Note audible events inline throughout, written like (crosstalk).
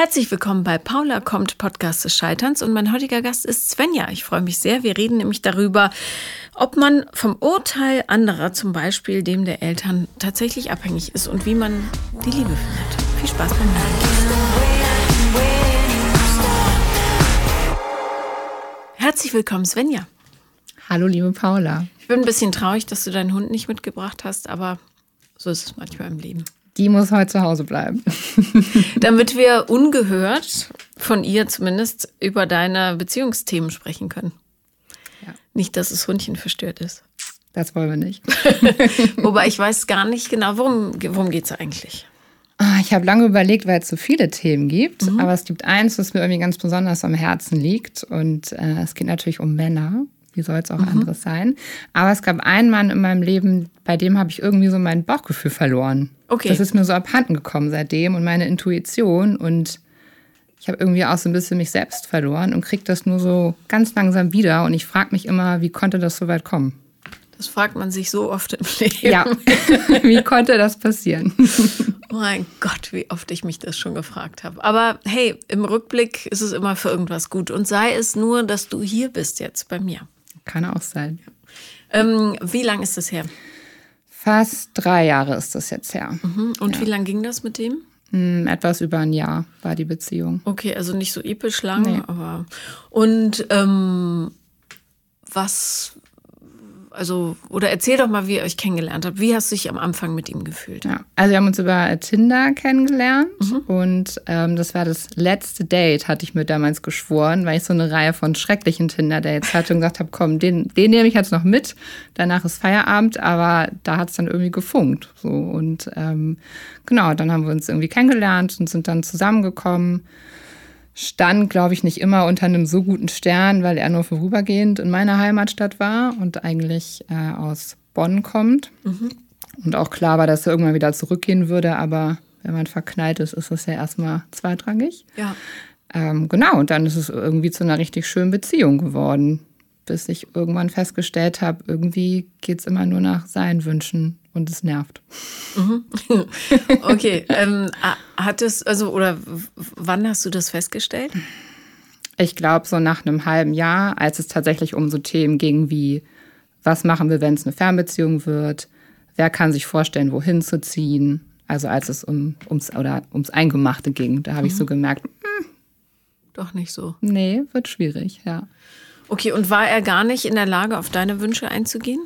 Herzlich willkommen bei Paula kommt Podcast des Scheiterns und mein heutiger Gast ist Svenja. Ich freue mich sehr. Wir reden nämlich darüber, ob man vom Urteil anderer, zum Beispiel dem der Eltern, tatsächlich abhängig ist und wie man die Liebe findet. Viel Spaß beim Hören. Herzlich willkommen, Svenja. Hallo, liebe Paula. Ich bin ein bisschen traurig, dass du deinen Hund nicht mitgebracht hast, aber so ist es manchmal im Leben. Die muss heute zu Hause bleiben. (laughs) Damit wir ungehört, von ihr zumindest, über deine Beziehungsthemen sprechen können. Ja. Nicht, dass das Hundchen verstört ist. Das wollen wir nicht. (laughs) Wobei ich weiß gar nicht genau, worum, worum geht es eigentlich? Ah, ich habe lange überlegt, weil es so viele Themen gibt. Mhm. Aber es gibt eins, was mir irgendwie ganz besonders am Herzen liegt. Und äh, es geht natürlich um Männer. Wie soll es auch mhm. anderes sein? Aber es gab einen Mann in meinem Leben, bei dem habe ich irgendwie so mein Bauchgefühl verloren. Okay. Das ist mir so abhanden gekommen seitdem und meine Intuition. Und ich habe irgendwie auch so ein bisschen mich selbst verloren und kriege das nur so ganz langsam wieder. Und ich frage mich immer, wie konnte das so weit kommen? Das fragt man sich so oft im Leben. Ja, (laughs) wie konnte das passieren? Oh mein Gott, wie oft ich mich das schon gefragt habe. Aber hey, im Rückblick ist es immer für irgendwas gut. Und sei es nur, dass du hier bist jetzt bei mir. Kann auch sein. Ähm, wie lange ist das her? Fast drei Jahre ist das jetzt her. Mhm. Und ja. wie lange ging das mit dem? Mm, etwas über ein Jahr war die Beziehung. Okay, also nicht so episch lang, nee. aber. Und ähm, was also, oder erzähl doch mal, wie ihr euch kennengelernt habt. Wie hast du dich am Anfang mit ihm gefühlt? Ja, also wir haben uns über Tinder kennengelernt mhm. und ähm, das war das letzte Date, hatte ich mir damals geschworen, weil ich so eine Reihe von schrecklichen Tinder-Dates hatte und gesagt habe, komm, den, den nehme ich jetzt noch mit. Danach ist Feierabend, aber da hat es dann irgendwie gefunkt. So. Und ähm, genau, dann haben wir uns irgendwie kennengelernt und sind dann zusammengekommen stand, glaube ich, nicht immer unter einem so guten Stern, weil er nur vorübergehend in meiner Heimatstadt war und eigentlich äh, aus Bonn kommt. Mhm. Und auch klar war, dass er irgendwann wieder zurückgehen würde, aber wenn man verknallt ist, ist das ja erstmal zweitrangig. Ja. Ähm, genau, und dann ist es irgendwie zu einer richtig schönen Beziehung geworden, bis ich irgendwann festgestellt habe, irgendwie geht es immer nur nach seinen Wünschen und es nervt. Mhm. (laughs) Okay, ähm, hat es, also, oder wann hast du das festgestellt? Ich glaube, so nach einem halben Jahr, als es tatsächlich um so Themen ging wie, was machen wir, wenn es eine Fernbeziehung wird? Wer kann sich vorstellen, wohin zu ziehen? Also als es um, ums, oder ums Eingemachte ging, da habe mhm. ich so mhm. gemerkt, hm, doch nicht so. Nee, wird schwierig, ja. Okay, und war er gar nicht in der Lage, auf deine Wünsche einzugehen?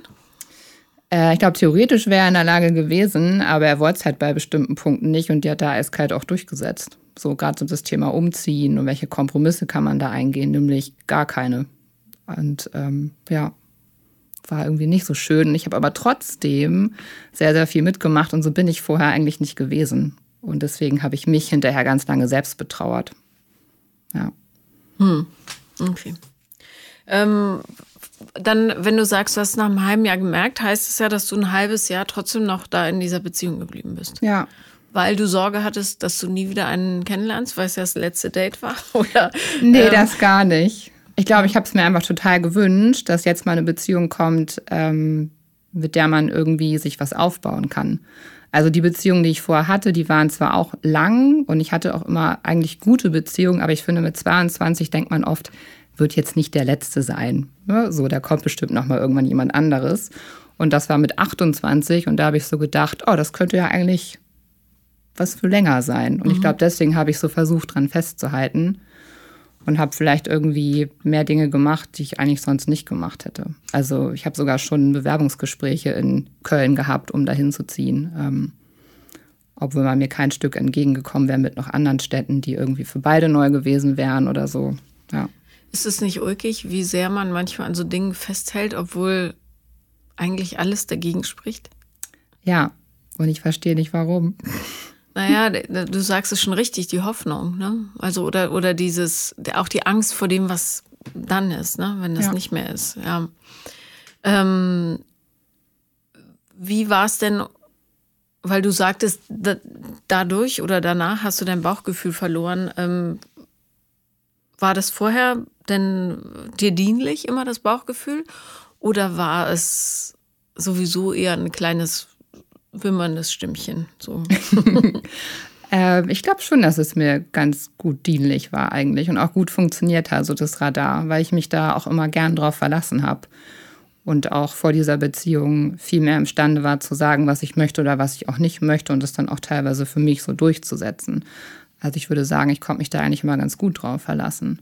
Äh, ich glaube, theoretisch wäre er in der Lage gewesen, aber er wollte es halt bei bestimmten Punkten nicht und die hat da eiskalt auch durchgesetzt. So gerade so das Thema Umziehen und welche Kompromisse kann man da eingehen, nämlich gar keine. Und ähm, ja, war irgendwie nicht so schön. Ich habe aber trotzdem sehr, sehr viel mitgemacht und so bin ich vorher eigentlich nicht gewesen. Und deswegen habe ich mich hinterher ganz lange selbst betrauert. Ja. Hm. Okay. Ähm, dann, wenn du sagst, du hast nach einem halben Jahr gemerkt, heißt es ja, dass du ein halbes Jahr trotzdem noch da in dieser Beziehung geblieben bist. Ja. Weil du Sorge hattest, dass du nie wieder einen kennenlernst, weil es ja das letzte Date war? (laughs) Oder, nee, ähm, das gar nicht. Ich glaube, ich habe es mir einfach total gewünscht, dass jetzt mal eine Beziehung kommt, ähm, mit der man irgendwie sich was aufbauen kann. Also die Beziehungen, die ich vorher hatte, die waren zwar auch lang und ich hatte auch immer eigentlich gute Beziehungen, aber ich finde, mit 22 denkt man oft, wird jetzt nicht der letzte sein. Ne? So, da kommt bestimmt noch mal irgendwann jemand anderes. Und das war mit 28 und da habe ich so gedacht, oh, das könnte ja eigentlich was für länger sein. Und mhm. ich glaube, deswegen habe ich so versucht, dran festzuhalten und habe vielleicht irgendwie mehr Dinge gemacht, die ich eigentlich sonst nicht gemacht hätte. Also ich habe sogar schon Bewerbungsgespräche in Köln gehabt, um dahin zu ziehen. Ähm, obwohl man mir kein Stück entgegengekommen wäre mit noch anderen Städten, die irgendwie für beide neu gewesen wären oder so. Ja. Ist es nicht ulkig, wie sehr man manchmal an so Dingen festhält, obwohl eigentlich alles dagegen spricht? Ja, und ich verstehe nicht warum. Naja, du sagst es schon richtig, die Hoffnung, ne? Also, oder, oder dieses, auch die Angst vor dem, was dann ist, ne? Wenn das ja. nicht mehr ist, ja. Ähm, wie war es denn, weil du sagtest, da, dadurch oder danach hast du dein Bauchgefühl verloren. Ähm, war das vorher denn dir dienlich, immer das Bauchgefühl? Oder war es sowieso eher ein kleines wimmerndes Stimmchen? So? (laughs) Äh, ich glaube schon, dass es mir ganz gut dienlich war eigentlich und auch gut funktioniert hat, so das Radar, weil ich mich da auch immer gern drauf verlassen habe und auch vor dieser Beziehung viel mehr imstande war zu sagen, was ich möchte oder was ich auch nicht möchte und das dann auch teilweise für mich so durchzusetzen. Also ich würde sagen, ich konnte mich da eigentlich immer ganz gut drauf verlassen.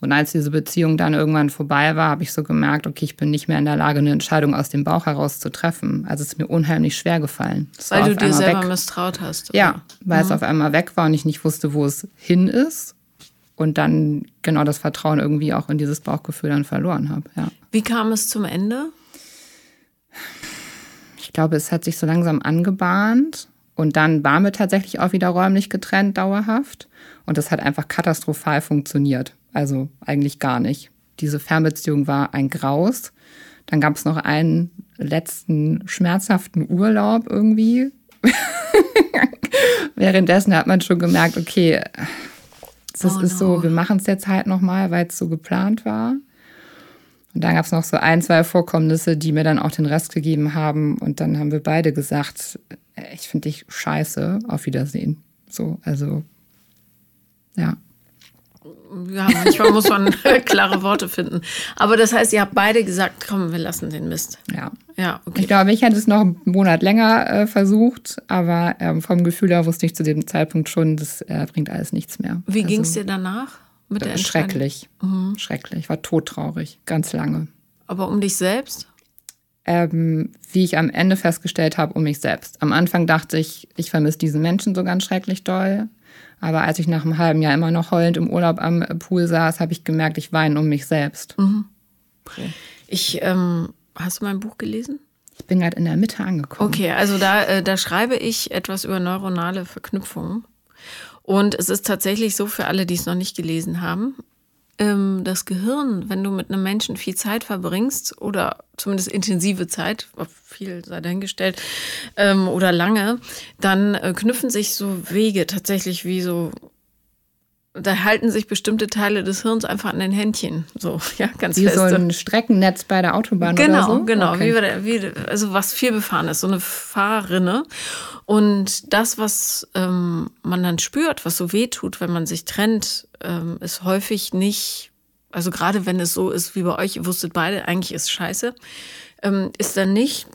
Und als diese Beziehung dann irgendwann vorbei war, habe ich so gemerkt, okay, ich bin nicht mehr in der Lage, eine Entscheidung aus dem Bauch heraus zu treffen. Also es ist mir unheimlich schwer gefallen. Das weil du dir selber weg. misstraut hast. Oder? Ja, weil mhm. es auf einmal weg war und ich nicht wusste, wo es hin ist. Und dann genau das Vertrauen irgendwie auch in dieses Bauchgefühl dann verloren habe. Ja. Wie kam es zum Ende? Ich glaube, es hat sich so langsam angebahnt. Und dann waren wir tatsächlich auch wieder räumlich getrennt, dauerhaft. Und das hat einfach katastrophal funktioniert. Also eigentlich gar nicht. Diese Fernbeziehung war ein Graus. Dann gab es noch einen letzten schmerzhaften Urlaub irgendwie. (laughs) Währenddessen hat man schon gemerkt, okay, das oh ist no. so, wir machen es jetzt halt nochmal, weil es so geplant war. Und dann gab es noch so ein, zwei Vorkommnisse, die mir dann auch den Rest gegeben haben. Und dann haben wir beide gesagt, ich finde dich scheiße, auf Wiedersehen. So, also, ja ja, manchmal muss man (laughs) klare Worte finden. Aber das heißt, ihr habt beide gesagt, komm, wir lassen den Mist. Ja. Ja, okay. Ich glaube, ich hätte es noch einen Monat länger äh, versucht, aber ähm, vom Gefühl her wusste ich zu dem Zeitpunkt schon, das äh, bringt alles nichts mehr. Wie also, ging es dir danach mit der Schrecklich. Mhm. Schrecklich. Ich war todtraurig, ganz lange. Aber um dich selbst? Ähm, wie ich am Ende festgestellt habe, um mich selbst. Am Anfang dachte ich, ich vermisse diesen Menschen so ganz schrecklich doll. Aber als ich nach einem halben Jahr immer noch heulend im Urlaub am Pool saß, habe ich gemerkt, ich weine um mich selbst. Mhm. Okay. Ich, ähm, hast du mein Buch gelesen? Ich bin gerade in der Mitte angekommen. Okay, also da, äh, da schreibe ich etwas über neuronale Verknüpfungen. Und es ist tatsächlich so für alle, die es noch nicht gelesen haben ähm, das Gehirn, wenn du mit einem Menschen viel Zeit verbringst oder zumindest intensive Zeit, viel sei dahingestellt, ähm, oder lange, dann äh, knüpfen sich so Wege tatsächlich wie so da halten sich bestimmte Teile des Hirns einfach an den Händchen. So, (laughs) ja, ganz Wie feste. so ein Streckennetz bei der Autobahn genau, oder so? Genau, okay. wie, wie, also was viel befahren ist, so eine Fahrrinne. Und das, was ähm, man dann spürt, was so weh tut, wenn man sich trennt, ähm, ist häufig nicht, also gerade wenn es so ist wie bei euch, ihr wusstet beide, eigentlich ist scheiße, ähm, ist dann nicht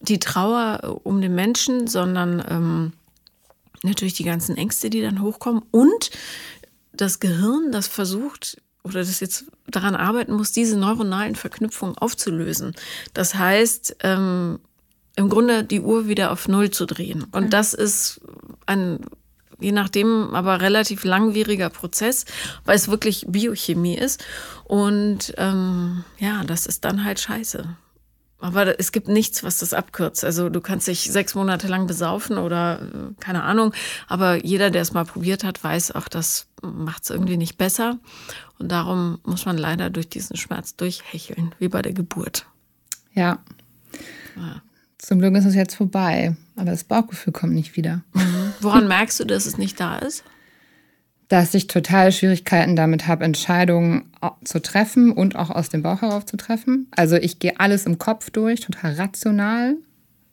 die Trauer um den Menschen, sondern ähm, natürlich die ganzen Ängste, die dann hochkommen und das Gehirn, das versucht oder das jetzt daran arbeiten muss, diese neuronalen Verknüpfungen aufzulösen. Das heißt, ähm, im Grunde die Uhr wieder auf Null zu drehen. Und das ist ein, je nachdem, aber relativ langwieriger Prozess, weil es wirklich Biochemie ist. Und ähm, ja, das ist dann halt scheiße. Aber es gibt nichts, was das abkürzt. Also du kannst dich sechs Monate lang besaufen oder äh, keine Ahnung. Aber jeder, der es mal probiert hat, weiß auch, das macht es irgendwie nicht besser. Und darum muss man leider durch diesen Schmerz durchhecheln, wie bei der Geburt. Ja. ja. Zum Glück ist es jetzt vorbei. Aber das Bauchgefühl kommt nicht wieder. Mhm. Woran merkst du, dass es nicht da ist? Dass ich total Schwierigkeiten damit habe, Entscheidungen zu treffen und auch aus dem Bauch heraus zu treffen. Also ich gehe alles im Kopf durch, total rational,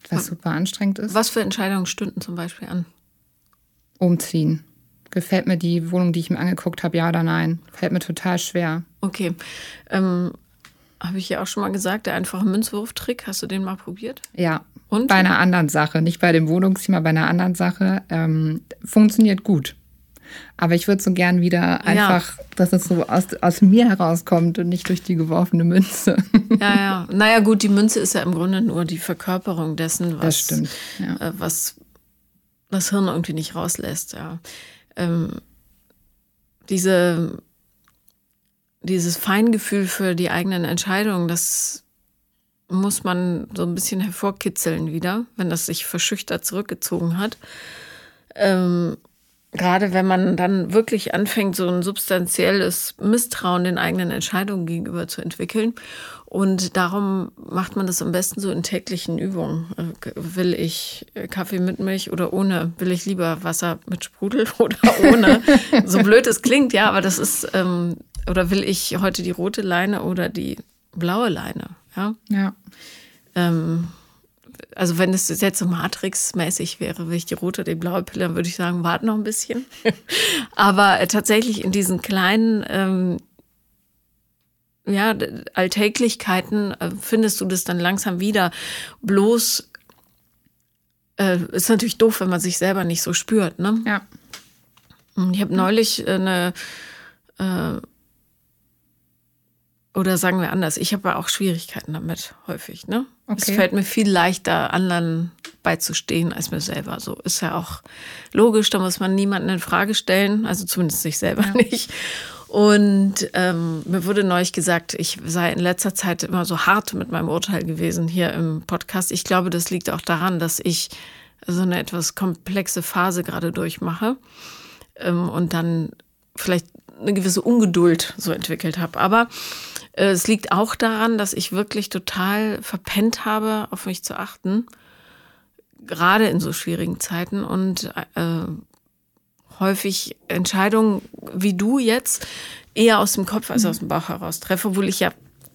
was super anstrengend ist. Was für Entscheidungen stünden zum Beispiel an? Umziehen. Gefällt mir die Wohnung, die ich mir angeguckt habe, ja oder nein? Fällt mir total schwer. Okay. Ähm, habe ich ja auch schon mal gesagt, der einfache Münzwurftrick, hast du den mal probiert? Ja. Und? Bei einer anderen Sache, nicht bei dem Wohnungsthema, bei einer anderen Sache. Ähm, funktioniert gut. Aber ich würde so gern wieder einfach, ja. dass es so aus, aus mir herauskommt und nicht durch die geworfene Münze. Ja, ja. Naja, gut, die Münze ist ja im Grunde nur die Verkörperung dessen, was, das, ja. äh, was das Hirn irgendwie nicht rauslässt. Ja. Ähm, diese, dieses Feingefühl für die eigenen Entscheidungen, das muss man so ein bisschen hervorkitzeln wieder, wenn das sich verschüchtert zurückgezogen hat. Ähm, gerade wenn man dann wirklich anfängt, so ein substanzielles Misstrauen den eigenen Entscheidungen gegenüber zu entwickeln. Und darum macht man das am besten so in täglichen Übungen. Äh, will ich Kaffee mit Milch oder ohne? Will ich lieber Wasser mit Sprudel (laughs) oder ohne? so blöd es klingt, ja, aber das ist, ähm, oder will ich heute die rote Leine oder die blaue Leine? Ja. Ja. Ähm, also wenn es jetzt so Matrix-mäßig wäre, wenn ich die rote oder die blaue Pille, dann würde ich sagen, warte noch ein bisschen. (laughs) Aber äh, tatsächlich in diesen kleinen ähm, ja, Alltäglichkeiten äh, findest du das dann langsam wieder. Bloß äh, ist natürlich doof, wenn man sich selber nicht so spürt, ne? Ja. Ich habe neulich eine äh, oder sagen wir anders, ich habe auch Schwierigkeiten damit häufig. Ne? Okay. Es fällt mir viel leichter, anderen beizustehen als mir selber. So ist ja auch logisch, da muss man niemanden in Frage stellen, also zumindest sich selber ja. (laughs) nicht. Und ähm, mir wurde neulich gesagt, ich sei in letzter Zeit immer so hart mit meinem Urteil gewesen hier im Podcast. Ich glaube, das liegt auch daran, dass ich so eine etwas komplexe Phase gerade durchmache ähm, und dann vielleicht eine gewisse Ungeduld so entwickelt habe. Aber es liegt auch daran, dass ich wirklich total verpennt habe, auf mich zu achten, gerade in so schwierigen Zeiten und äh, häufig Entscheidungen wie du jetzt eher aus dem Kopf als aus dem Bauch heraus treffe, obwohl ich ja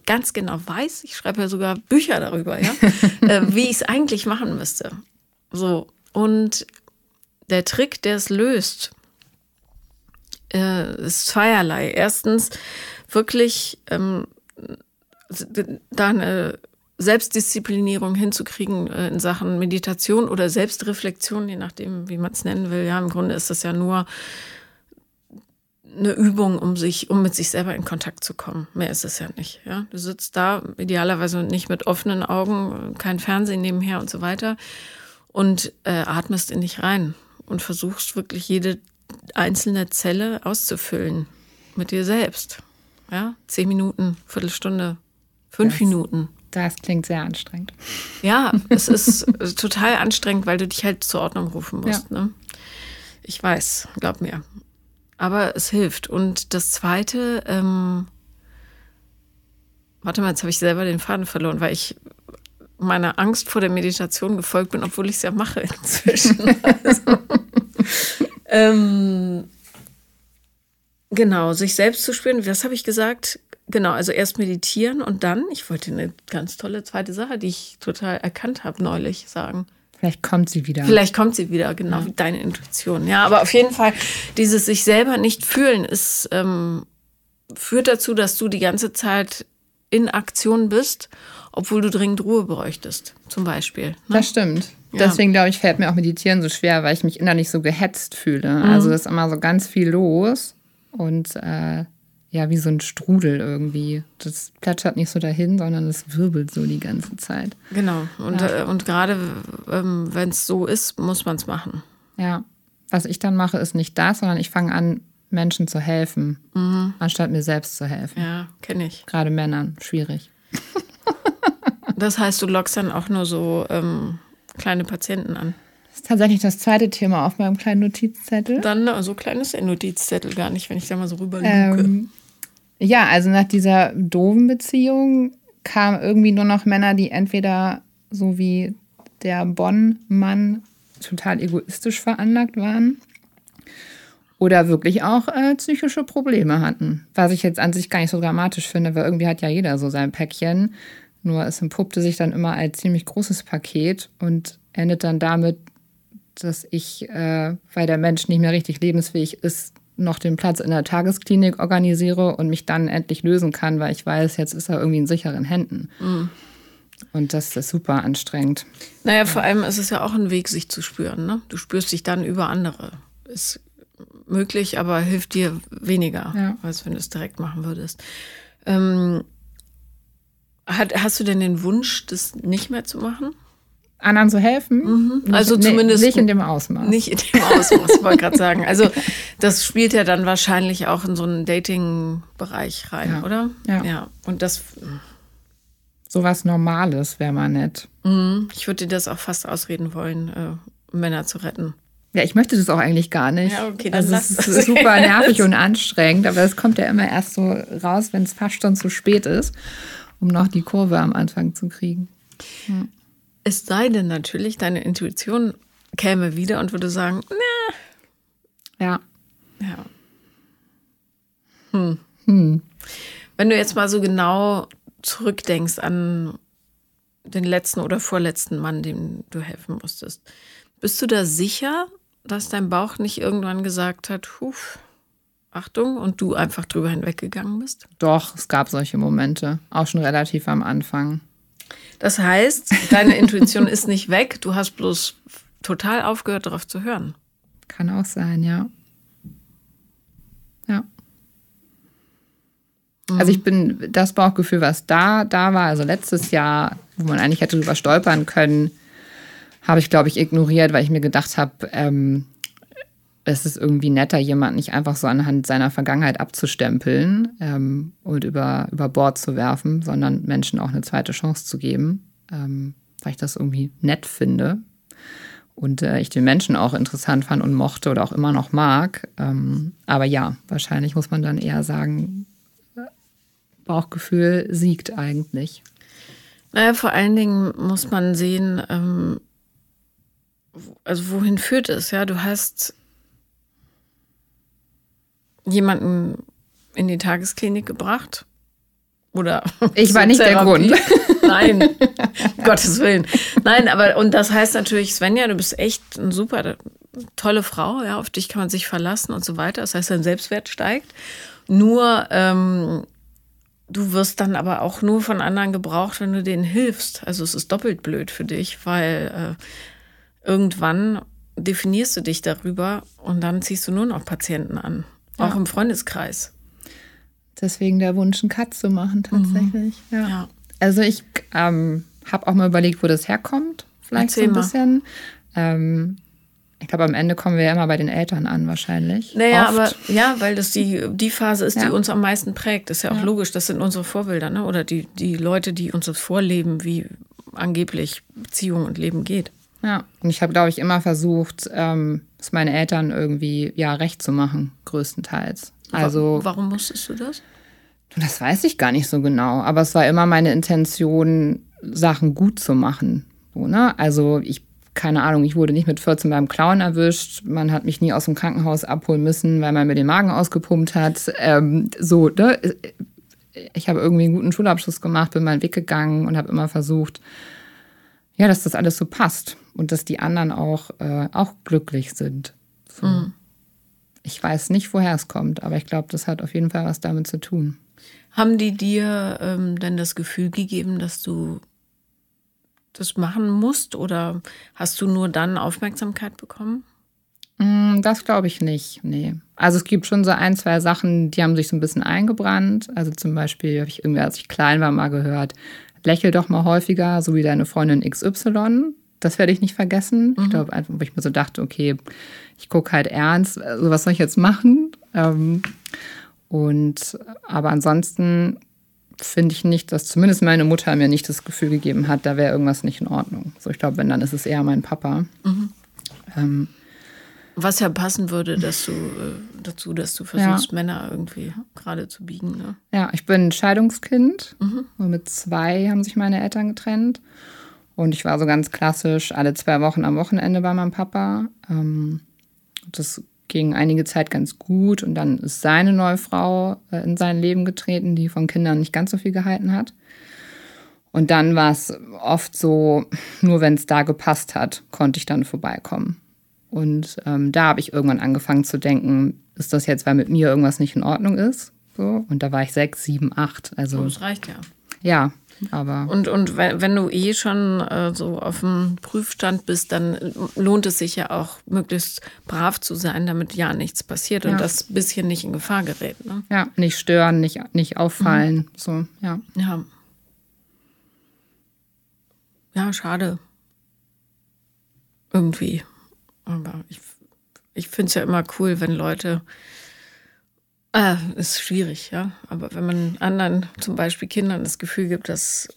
ganz genau weiß, ich schreibe ja sogar Bücher darüber, ja, (laughs) äh, wie ich es eigentlich machen müsste. So und der Trick, der es löst, äh, ist zweierlei. Erstens wirklich ähm, da eine Selbstdisziplinierung hinzukriegen äh, in Sachen Meditation oder Selbstreflexion, je nachdem, wie man es nennen will. Ja, im Grunde ist das ja nur eine Übung, um sich, um mit sich selber in Kontakt zu kommen. Mehr ist es ja nicht. Ja, du sitzt da idealerweise nicht mit offenen Augen, kein Fernsehen nebenher und so weiter und äh, atmest in dich rein und versuchst wirklich jede einzelne Zelle auszufüllen mit dir selbst. Ja, zehn Minuten, Viertelstunde, fünf das, Minuten. Das klingt sehr anstrengend. Ja, es ist (laughs) total anstrengend, weil du dich halt zur Ordnung rufen musst. Ja. Ne? Ich weiß, glaub mir. Aber es hilft. Und das Zweite, ähm, warte mal, jetzt habe ich selber den Faden verloren, weil ich meiner Angst vor der Meditation gefolgt bin, obwohl ich es ja mache inzwischen. (laughs) also, ähm, Genau, sich selbst zu spüren. Was habe ich gesagt? Genau, also erst meditieren und dann, ich wollte eine ganz tolle zweite Sache, die ich total erkannt habe neulich sagen. Vielleicht kommt sie wieder. Vielleicht kommt sie wieder, genau, ja. wie deine Intuition. Ja, aber auf jeden Fall, dieses sich selber nicht fühlen, ist, ähm, führt dazu, dass du die ganze Zeit in Aktion bist, obwohl du dringend Ruhe bräuchtest, zum Beispiel. Ne? Das stimmt. Ja. Deswegen glaube ich, fällt mir auch Meditieren so schwer, weil ich mich innerlich so gehetzt fühle. Mhm. Also ist immer so ganz viel los und äh, ja, wie so ein Strudel irgendwie. Das plätschert nicht so dahin, sondern es wirbelt so die ganze Zeit. Genau. Und, ja. äh, und gerade ähm, wenn es so ist, muss man es machen. Ja. Was ich dann mache, ist nicht das, sondern ich fange an, Menschen zu helfen, mhm. anstatt mir selbst zu helfen. Ja, kenne ich. Gerade Männern, schwierig. das heißt, du lockst dann auch nur so ähm, kleine Patienten an ist tatsächlich das zweite Thema auf meinem kleinen Notizzettel. Dann, so klein ist der Notizzettel gar nicht, wenn ich da mal so rüber ähm, Ja, also nach dieser doofen Beziehung kamen irgendwie nur noch Männer, die entweder so wie der Bonn-Mann total egoistisch veranlagt waren oder wirklich auch äh, psychische Probleme hatten. Was ich jetzt an sich gar nicht so dramatisch finde, weil irgendwie hat ja jeder so sein Päckchen. Nur es entpuppte sich dann immer als ziemlich großes Paket und endet dann damit, dass ich, äh, weil der Mensch nicht mehr richtig lebensfähig ist, noch den Platz in der Tagesklinik organisiere und mich dann endlich lösen kann, weil ich weiß, jetzt ist er irgendwie in sicheren Händen. Mhm. Und das ist super anstrengend. Naja, vor allem ist es ja auch ein Weg, sich zu spüren. Ne? Du spürst dich dann über andere. Ist möglich, aber hilft dir weniger, ja. als wenn du es direkt machen würdest. Ähm, hat, hast du denn den Wunsch, das nicht mehr zu machen? Anderen zu helfen. Mhm. Also nicht, zumindest nicht in dem Ausmaß. Nicht in dem Ausmaß, wollte ich gerade sagen. Also das spielt ja dann wahrscheinlich auch in so einen Dating-Bereich rein, ja. oder? Ja. ja. Und das so was Normales wäre mal nett. Mhm. Ich würde dir das auch fast ausreden wollen, äh, Männer zu retten. Ja, ich möchte das auch eigentlich gar nicht. Ja, okay, dann also lass es ist super (laughs) nervig und anstrengend, aber es kommt ja immer erst so raus, wenn es fast schon zu spät ist, um noch die Kurve am Anfang zu kriegen. Hm. Es sei denn natürlich, deine Intuition käme wieder und würde sagen, na. Ja. Ja. Hm. Hm. Wenn du jetzt mal so genau zurückdenkst an den letzten oder vorletzten Mann, dem du helfen musstest. Bist du da sicher, dass dein Bauch nicht irgendwann gesagt hat, huf, Achtung, und du einfach drüber hinweggegangen bist? Doch, es gab solche Momente, auch schon relativ am Anfang. Das heißt, deine Intuition ist nicht weg, du hast bloß total aufgehört, darauf zu hören. Kann auch sein, ja. Ja. Mhm. Also ich bin, das Bauchgefühl, was da, da war, also letztes Jahr, wo man eigentlich hätte drüber stolpern können, habe ich, glaube ich, ignoriert, weil ich mir gedacht habe, ähm, es ist irgendwie netter, jemand nicht einfach so anhand seiner Vergangenheit abzustempeln ähm, und über, über Bord zu werfen, sondern Menschen auch eine zweite Chance zu geben, ähm, weil ich das irgendwie nett finde und äh, ich den Menschen auch interessant fand und mochte oder auch immer noch mag. Ähm, aber ja, wahrscheinlich muss man dann eher sagen, Bauchgefühl siegt eigentlich. Naja, vor allen Dingen muss man sehen, ähm, also wohin führt es? Ja, du hast jemanden in die Tagesklinik gebracht. Oder ich war nicht der Grund. (laughs) Nein, Gottes Willen. Nein, aber und das heißt natürlich, Svenja, du bist echt eine super tolle Frau, ja, auf dich kann man sich verlassen und so weiter. Das heißt, dein Selbstwert steigt. Nur ähm, du wirst dann aber auch nur von anderen gebraucht, wenn du denen hilfst. Also es ist doppelt blöd für dich, weil äh, irgendwann definierst du dich darüber und dann ziehst du nur noch Patienten an. Auch im Freundeskreis. Deswegen der Wunsch, einen Cut zu machen, tatsächlich. Mhm. Ja. ja. Also ich ähm, habe auch mal überlegt, wo das herkommt. Vielleicht Erzähl so ein mal. bisschen. Ähm, ich glaube, am Ende kommen wir ja immer bei den Eltern an, wahrscheinlich. Naja, Oft. aber ja, weil das die, die Phase ist, ja. die uns am meisten prägt. Ist ja auch ja. logisch. Das sind unsere Vorbilder, ne? Oder die, die Leute, die uns das vorleben, wie angeblich Beziehung und Leben geht. Ja, und ich habe, glaube ich, immer versucht, ähm, es meinen Eltern irgendwie ja recht zu machen, größtenteils. Also warum musstest du das? Das weiß ich gar nicht so genau, aber es war immer meine Intention, Sachen gut zu machen. So, ne? Also ich keine Ahnung, ich wurde nicht mit 14 beim Clown erwischt. Man hat mich nie aus dem Krankenhaus abholen müssen, weil man mir den Magen ausgepumpt hat. Ähm, so, ne? Ich habe irgendwie einen guten Schulabschluss gemacht, bin meinen Weg gegangen und habe immer versucht, ja, dass das alles so passt und dass die anderen auch, äh, auch glücklich sind. So. Mhm. Ich weiß nicht, woher es kommt, aber ich glaube, das hat auf jeden Fall was damit zu tun. Haben die dir ähm, denn das Gefühl gegeben, dass du das machen musst oder hast du nur dann Aufmerksamkeit bekommen? Mm, das glaube ich nicht, nee. Also es gibt schon so ein, zwei Sachen, die haben sich so ein bisschen eingebrannt. Also zum Beispiel habe ich irgendwie, als ich klein war, mal gehört, lächel doch mal häufiger, so wie deine Freundin XY. Das werde ich nicht vergessen. Mhm. Ich glaube einfach, wo ich mir so dachte, okay, ich gucke halt ernst, also was soll ich jetzt machen? Ähm, und aber ansonsten finde ich nicht, dass zumindest meine Mutter mir nicht das Gefühl gegeben hat, da wäre irgendwas nicht in Ordnung. So, ich glaube, wenn, dann ist es eher mein Papa. Mhm. Ähm, Was ja passen würde, dass du äh, dazu, dass du versuchst, ja. Männer irgendwie gerade zu biegen. Ne? Ja, ich bin Scheidungskind. Mhm. Mit zwei haben sich meine Eltern getrennt. Und ich war so ganz klassisch alle zwei Wochen am Wochenende bei meinem Papa. Ähm, das ging einige Zeit ganz gut und dann ist seine neue Frau äh, in sein Leben getreten, die von Kindern nicht ganz so viel gehalten hat. Und dann war es oft so, nur wenn es da gepasst hat, konnte ich dann vorbeikommen. Und ähm, da habe ich irgendwann angefangen zu denken, ist das jetzt, weil mit mir irgendwas nicht in Ordnung ist? So. Und da war ich sechs, sieben, acht. Also, oh, das reicht ja. Ja, aber und, und wenn du eh schon äh, so auf dem Prüfstand bist, dann lohnt es sich ja auch, möglichst brav zu sein, damit ja nichts passiert ja. und das bisschen nicht in Gefahr gerät. Ne? Ja, nicht stören, nicht, nicht auffallen. Mhm. So, ja. Ja. Ja, schade. Irgendwie. Aber ich, ich finde es ja immer cool, wenn Leute Ah, ist schwierig, ja. Aber wenn man anderen, zum Beispiel Kindern, das Gefühl gibt, dass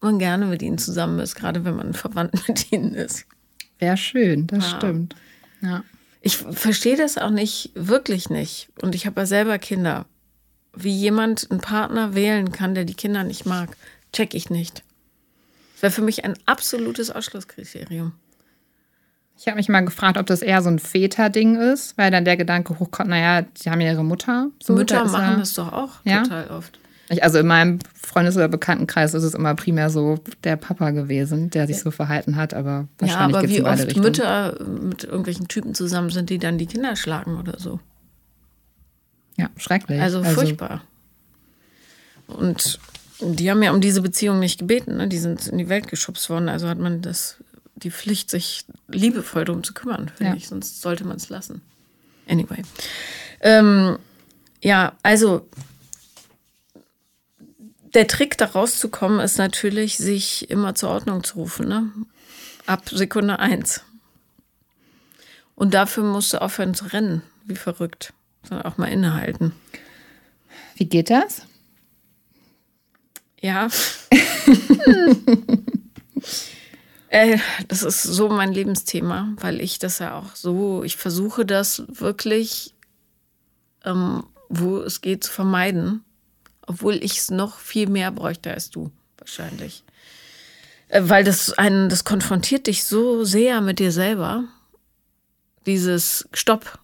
man gerne mit ihnen zusammen ist, gerade wenn man verwandt (laughs) mit ihnen ist. Wäre schön, das ja. stimmt. Ja. Ich verstehe das auch nicht, wirklich nicht. Und ich habe ja selber Kinder. Wie jemand einen Partner wählen kann, der die Kinder nicht mag, check ich nicht. Das wäre für mich ein absolutes Ausschlusskriterium. Ich habe mich mal gefragt, ob das eher so ein Väter-Ding ist, weil dann der Gedanke hochkommt, naja, die haben ja ihre Mutter. So, Mütter machen ja, das doch auch ja? total oft. Ich, also in meinem Freundes- oder Bekanntenkreis ist es immer primär so der Papa gewesen, der sich so verhalten hat, aber wahrscheinlich ja, aber wie oft Richtungen. Mütter mit irgendwelchen Typen zusammen sind, die dann die Kinder schlagen oder so. Ja, schrecklich. Also furchtbar. Und die haben ja um diese Beziehung nicht gebeten, ne? die sind in die Welt geschubst worden. Also hat man das, die Pflicht, sich liebevoll darum zu kümmern, finde Ja. ich. Sonst sollte man es lassen. Anyway. Ähm, ja, also der Trick, da rauszukommen, ist natürlich, sich immer zur Ordnung zu rufen. Ne? Ab Sekunde eins. Und dafür musst du aufhören zu rennen, wie verrückt. Sondern auch mal innehalten. Wie geht das? Ja. (laughs) (laughs) äh, das ist so mein Lebensthema, weil ich das ja auch so, ich versuche das wirklich, ähm, wo es geht, zu vermeiden, obwohl ich es noch viel mehr bräuchte als du, wahrscheinlich. Äh, weil das einen, das konfrontiert dich so sehr mit dir selber. Dieses Stopp,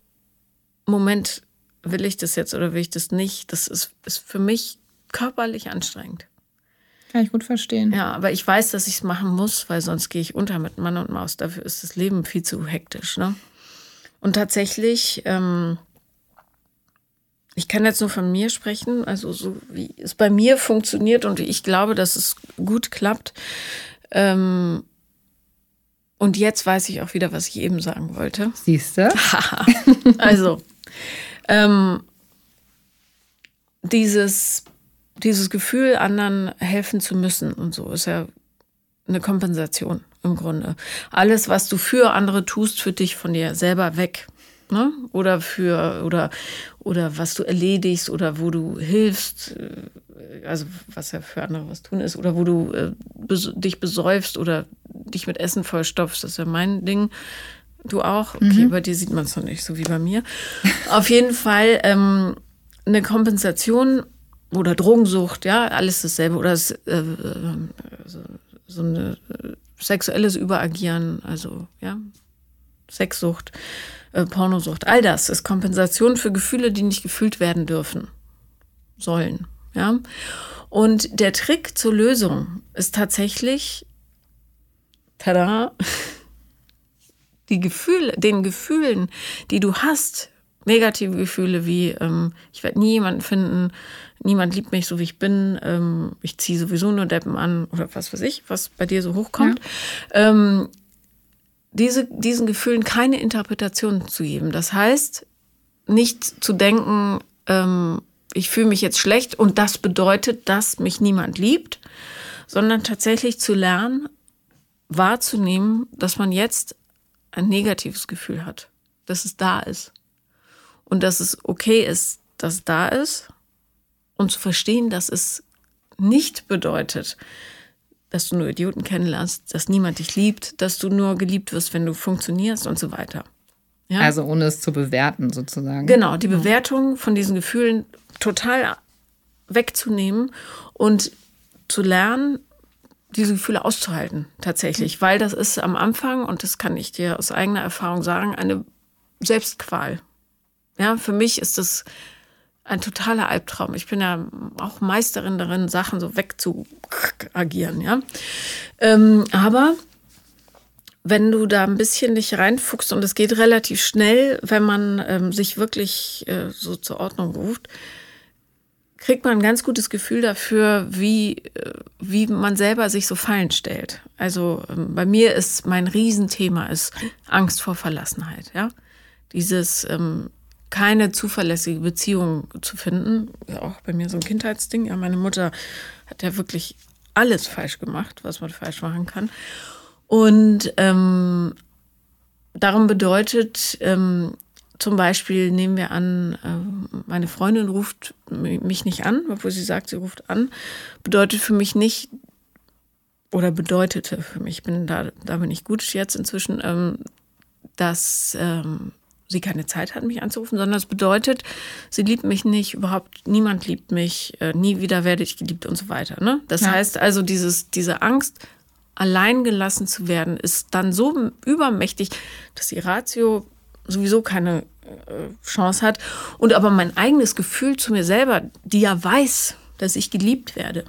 Moment, will ich das jetzt oder will ich das nicht? Das ist, ist für mich körperlich anstrengend. Kann ich gut verstehen. Ja, aber ich weiß, dass ich es machen muss, weil sonst gehe ich unter mit Mann und Maus. Dafür ist das Leben viel zu hektisch. Ne? Und tatsächlich, ähm, ich kann jetzt nur von mir sprechen, also so wie es bei mir funktioniert und wie ich glaube, dass es gut klappt. Ähm, und jetzt weiß ich auch wieder, was ich eben sagen wollte. Siehst du? (laughs) Also, ähm, dieses, dieses Gefühl, anderen helfen zu müssen und so, ist ja eine Kompensation im Grunde. Alles, was du für andere tust, führt dich von dir selber weg. Ne? Oder für, oder, oder was du erledigst oder wo du hilfst, äh, also was ja für andere was tun ist, oder wo du äh, bes dich besäufst oder dich mit Essen vollstopfst, das ist ja mein Ding. Du auch? Okay, bei dir sieht man es noch nicht, so wie bei mir. Auf jeden Fall ähm, eine Kompensation oder Drogensucht, ja, alles dasselbe. Oder es, äh, äh, so, so ein sexuelles Überagieren, also ja, Sexsucht, äh, Pornosucht, all das ist Kompensation für Gefühle, die nicht gefühlt werden dürfen, sollen, ja. Und der Trick zur Lösung ist tatsächlich, tada, (laughs) die Gefühle, den Gefühlen, die du hast, negative Gefühle wie ähm, ich werde nie jemanden finden, niemand liebt mich so wie ich bin, ähm, ich ziehe sowieso nur Deppen an oder was weiß ich, was bei dir so hochkommt, ähm, diese, diesen Gefühlen keine Interpretation zu geben. Das heißt, nicht zu denken, ähm, ich fühle mich jetzt schlecht und das bedeutet, dass mich niemand liebt, sondern tatsächlich zu lernen, wahrzunehmen, dass man jetzt ein negatives Gefühl hat, dass es da ist und dass es okay ist, dass es da ist und zu verstehen, dass es nicht bedeutet, dass du nur Idioten kennenlernst, dass niemand dich liebt, dass du nur geliebt wirst, wenn du funktionierst und so weiter. Ja? Also ohne es zu bewerten sozusagen. Genau, die Bewertung von diesen Gefühlen total wegzunehmen und zu lernen, diese Gefühle auszuhalten, tatsächlich. Weil das ist am Anfang, und das kann ich dir aus eigener Erfahrung sagen, eine Selbstqual. Ja, für mich ist das ein totaler Albtraum. Ich bin ja auch Meisterin darin, Sachen so wegzuagieren, ja. Ähm, aber wenn du da ein bisschen dich reinfuchst und es geht relativ schnell, wenn man ähm, sich wirklich äh, so zur Ordnung ruft, kriegt man ein ganz gutes Gefühl dafür, wie, äh, wie man selber sich so Fallen stellt. Also ähm, bei mir ist mein Riesenthema ist Angst vor Verlassenheit, ja. Dieses ähm, keine zuverlässige Beziehung zu finden, auch bei mir so ein Kindheitsding. Ja, meine Mutter hat ja wirklich alles falsch gemacht, was man falsch machen kann. Und ähm, darum bedeutet, ähm, zum Beispiel nehmen wir an, ähm, meine Freundin ruft mich nicht an, obwohl sie sagt, sie ruft an, bedeutet für mich nicht, oder bedeutete für mich, bin da, da bin ich gut jetzt inzwischen, ähm, dass ähm, sie keine Zeit hat, mich anzurufen, sondern es bedeutet, sie liebt mich nicht, überhaupt niemand liebt mich, äh, nie wieder werde ich geliebt und so weiter. Ne? Das Ja. heißt also, dieses, diese Angst, allein gelassen zu werden, ist dann so übermächtig, dass die Ratio sowieso keine äh, Chance hat. Und aber mein eigenes Gefühl zu mir selber, die ja weiß, dass ich geliebt werde,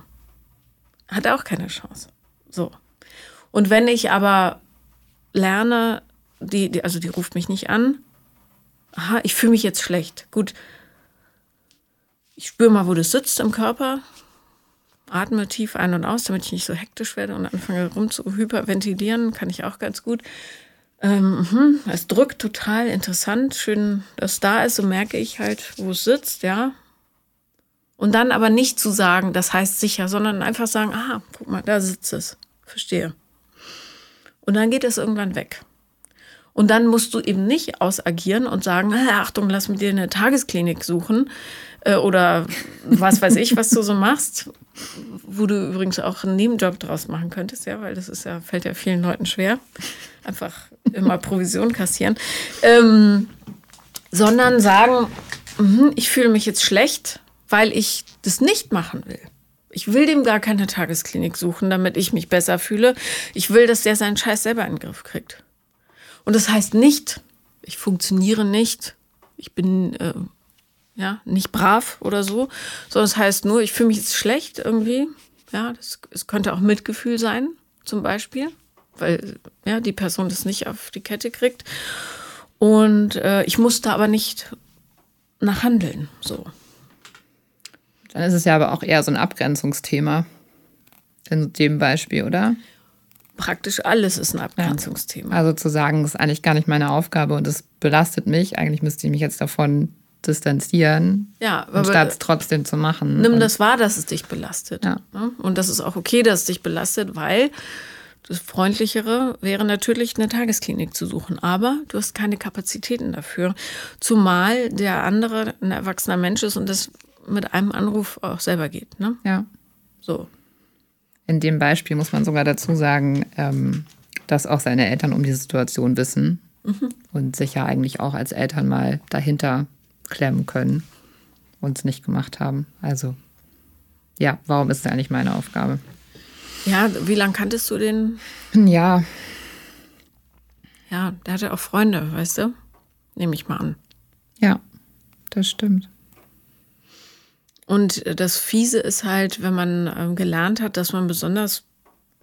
hat auch keine Chance. So. Und wenn ich aber lerne, die, die also die ruft mich nicht an, aha, ich fühle mich jetzt schlecht. Gut, ich spüre mal, wo das sitzt im Körper, atme tief ein und aus, damit ich nicht so hektisch werde und anfange rum zu hyperventilieren, kann ich auch ganz gut. Ähm, mhm, es drückt total interessant, schön, dass da ist, so merke ich halt, wo es sitzt, ja. Und dann aber nicht zu sagen, das heißt sicher, sondern einfach sagen, aha, guck mal, da sitzt es. Verstehe. Und dann geht es irgendwann weg. Und dann musst du eben nicht ausagieren und sagen, Achtung, lass mit dir eine Tagesklinik suchen äh, oder was weiß ich, was du so machst, wo du übrigens auch einen Nebenjob draus machen könntest, ja, weil das ist ja, fällt ja vielen Leuten schwer. Einfach immer Provision kassieren. Ähm, sondern sagen, mh, ich fühle mich jetzt schlecht, weil ich das nicht machen will. Ich will dem gar keine Tagesklinik suchen, damit ich mich besser fühle. Ich will, dass der seinen Scheiß selber in den Griff kriegt. Und das heißt nicht, ich funktioniere nicht, ich bin äh, ja nicht brav oder so, sondern es das heißt nur, ich fühle mich jetzt schlecht irgendwie. Ja, das, es könnte auch Mitgefühl sein, zum Beispiel, weil ja die Person das nicht auf die Kette kriegt. Und äh, ich musste aber nicht nach Handeln so. Dann ist es ja aber auch eher so ein Abgrenzungsthema in dem Beispiel, oder? Praktisch alles ist ein Abgrenzungsthema. Ja. Also zu sagen, das ist eigentlich gar nicht meine Aufgabe und es belastet mich, eigentlich müsste ich mich jetzt davon distanzieren, ja, statt es trotzdem zu machen. Nimm das wahr, dass es dich belastet. Ja. Ne? Und das ist auch okay, dass es dich belastet, weil das Freundlichere wäre natürlich eine Tagesklinik zu suchen. Aber du hast keine Kapazitäten dafür. Zumal der andere ein erwachsener Mensch ist und das mit einem Anruf auch selber geht. Ne? Ja. So. In dem Beispiel muss man sogar dazu sagen, ähm, dass auch seine Eltern um die Situation wissen mhm. und sich ja eigentlich auch als Eltern mal dahinter klemmen können und es nicht gemacht haben. Also ja, warum ist es eigentlich meine Aufgabe? Ja, wie lange kanntest du den? Ja. Ja, der hatte auch Freunde, weißt du? Nehme ich mal an. Ja, das stimmt. Und das Fiese ist halt, wenn man ähm, gelernt hat, dass man besonders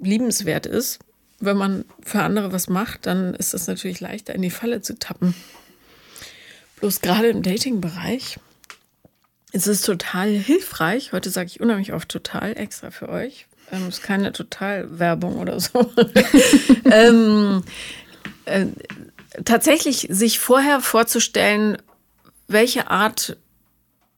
liebenswert ist, wenn man für andere was macht, dann ist das natürlich leichter, in die Falle zu tappen. Bloß gerade im Dating-Bereich ist es total hilfreich. Heute sage ich unheimlich oft total extra für euch. Ähm, ist keine Totalwerbung oder so. (laughs) ähm, äh, tatsächlich sich vorher vorzustellen, welche Art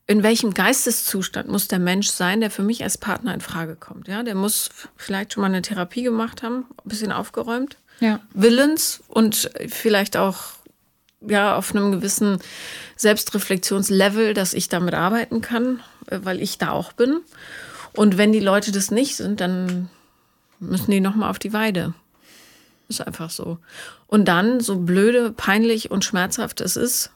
in welchem Geisteszustand muss der Mensch sein, der für mich als Partner in Frage kommt. Ja, der muss vielleicht schon mal eine Therapie gemacht haben, ein bisschen aufgeräumt, ja. willens und vielleicht auch ja auf einem gewissen Selbstreflexionslevel, dass ich damit arbeiten kann, äh, weil ich da auch bin. Und wenn die Leute das nicht sind, dann müssen die noch mal auf die Weide. Ist einfach so. Und dann, so blöde, peinlich und schmerzhaft es ist,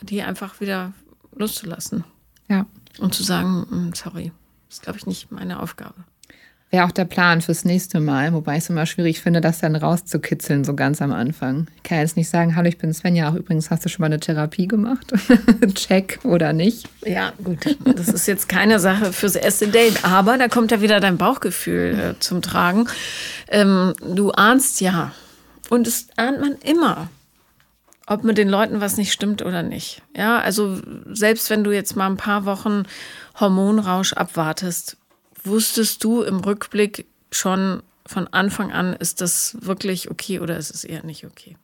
die einfach wieder loszulassen. Ja. Und zu sagen, hm, sorry, das ist, glaube ich, nicht meine Aufgabe. Wäre auch der Plan fürs nächste Mal, wobei ich es immer schwierig finde, das dann rauszukitzeln, so ganz am Anfang. Ich kann jetzt nicht sagen, hallo, ich bin Svenja, auch übrigens hast du schon mal eine Therapie gemacht? (laughs) Check oder nicht? Ja, gut. Das ist jetzt keine Sache fürs erste Date, aber da kommt ja wieder dein Bauchgefühl äh, zum Tragen. Ähm, du ahnst ja, und das ahnt man immer ob mit den Leuten was nicht stimmt oder nicht. Ja, also selbst wenn du jetzt mal ein paar Wochen Hormonrausch abwartest, wusstest du im Rückblick schon von Anfang an, ist das wirklich okay oder ist es eher nicht okay?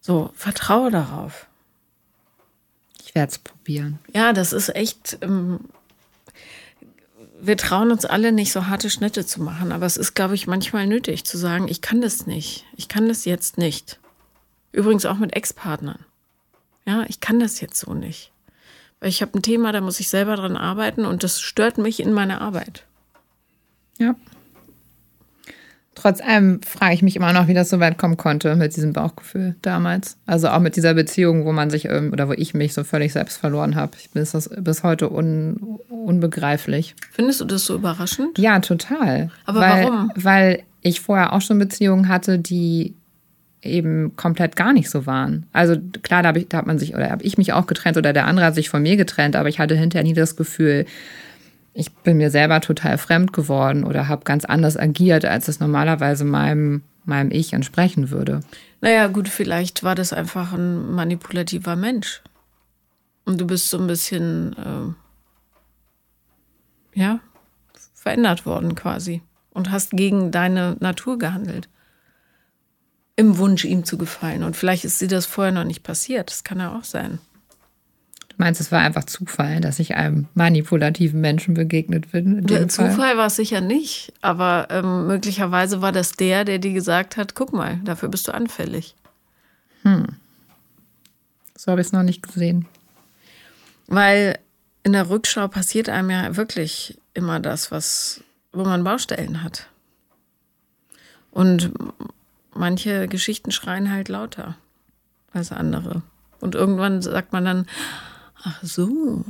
So, vertraue darauf. Ich werde es probieren. Ja, das ist echt. Ähm, wir trauen uns alle nicht so harte Schnitte zu machen, aber es ist, glaube ich, manchmal nötig zu sagen, ich kann das nicht. Ich kann das jetzt nicht. Übrigens auch mit Ex-Partnern. Ja, ich kann das jetzt so nicht. Weil ich habe ein Thema, da muss ich selber dran arbeiten und das stört mich in meiner Arbeit. Ja. Trotz allem frage ich mich immer noch, wie das so weit kommen konnte mit diesem Bauchgefühl damals. Also auch mit dieser Beziehung, wo man sich oder wo ich mich so völlig selbst verloren habe. Ich bin das bis heute un, unbegreiflich. Findest du das so überraschend? Ja, total. Aber weil, warum? Weil ich vorher auch schon Beziehungen hatte, die eben komplett gar nicht so waren. Also klar, da, ich, da hat man sich oder habe ich mich auch getrennt oder der andere hat sich von mir getrennt, aber ich hatte hinterher nie das Gefühl, ich bin mir selber total fremd geworden oder habe ganz anders agiert, als es normalerweise meinem, meinem Ich entsprechen würde. Naja, gut, vielleicht war das einfach ein manipulativer Mensch. Und du bist so ein bisschen, äh, ja, verändert worden quasi und hast gegen deine Natur gehandelt. Im Wunsch, ihm zu gefallen. Und vielleicht ist dir das vorher noch nicht passiert. Das kann ja auch sein meinst, es war einfach Zufall, dass ich einem manipulativen Menschen begegnet bin? Der Zufall war es sicher nicht, aber ähm, möglicherweise war das der, der dir gesagt hat, guck mal, dafür bist du anfällig. Hm. So habe ich es noch nicht gesehen. Weil in der Rückschau passiert einem ja wirklich immer das, was, wo man Baustellen hat. Und manche Geschichten schreien halt lauter als andere. Und irgendwann sagt man dann, Ach so.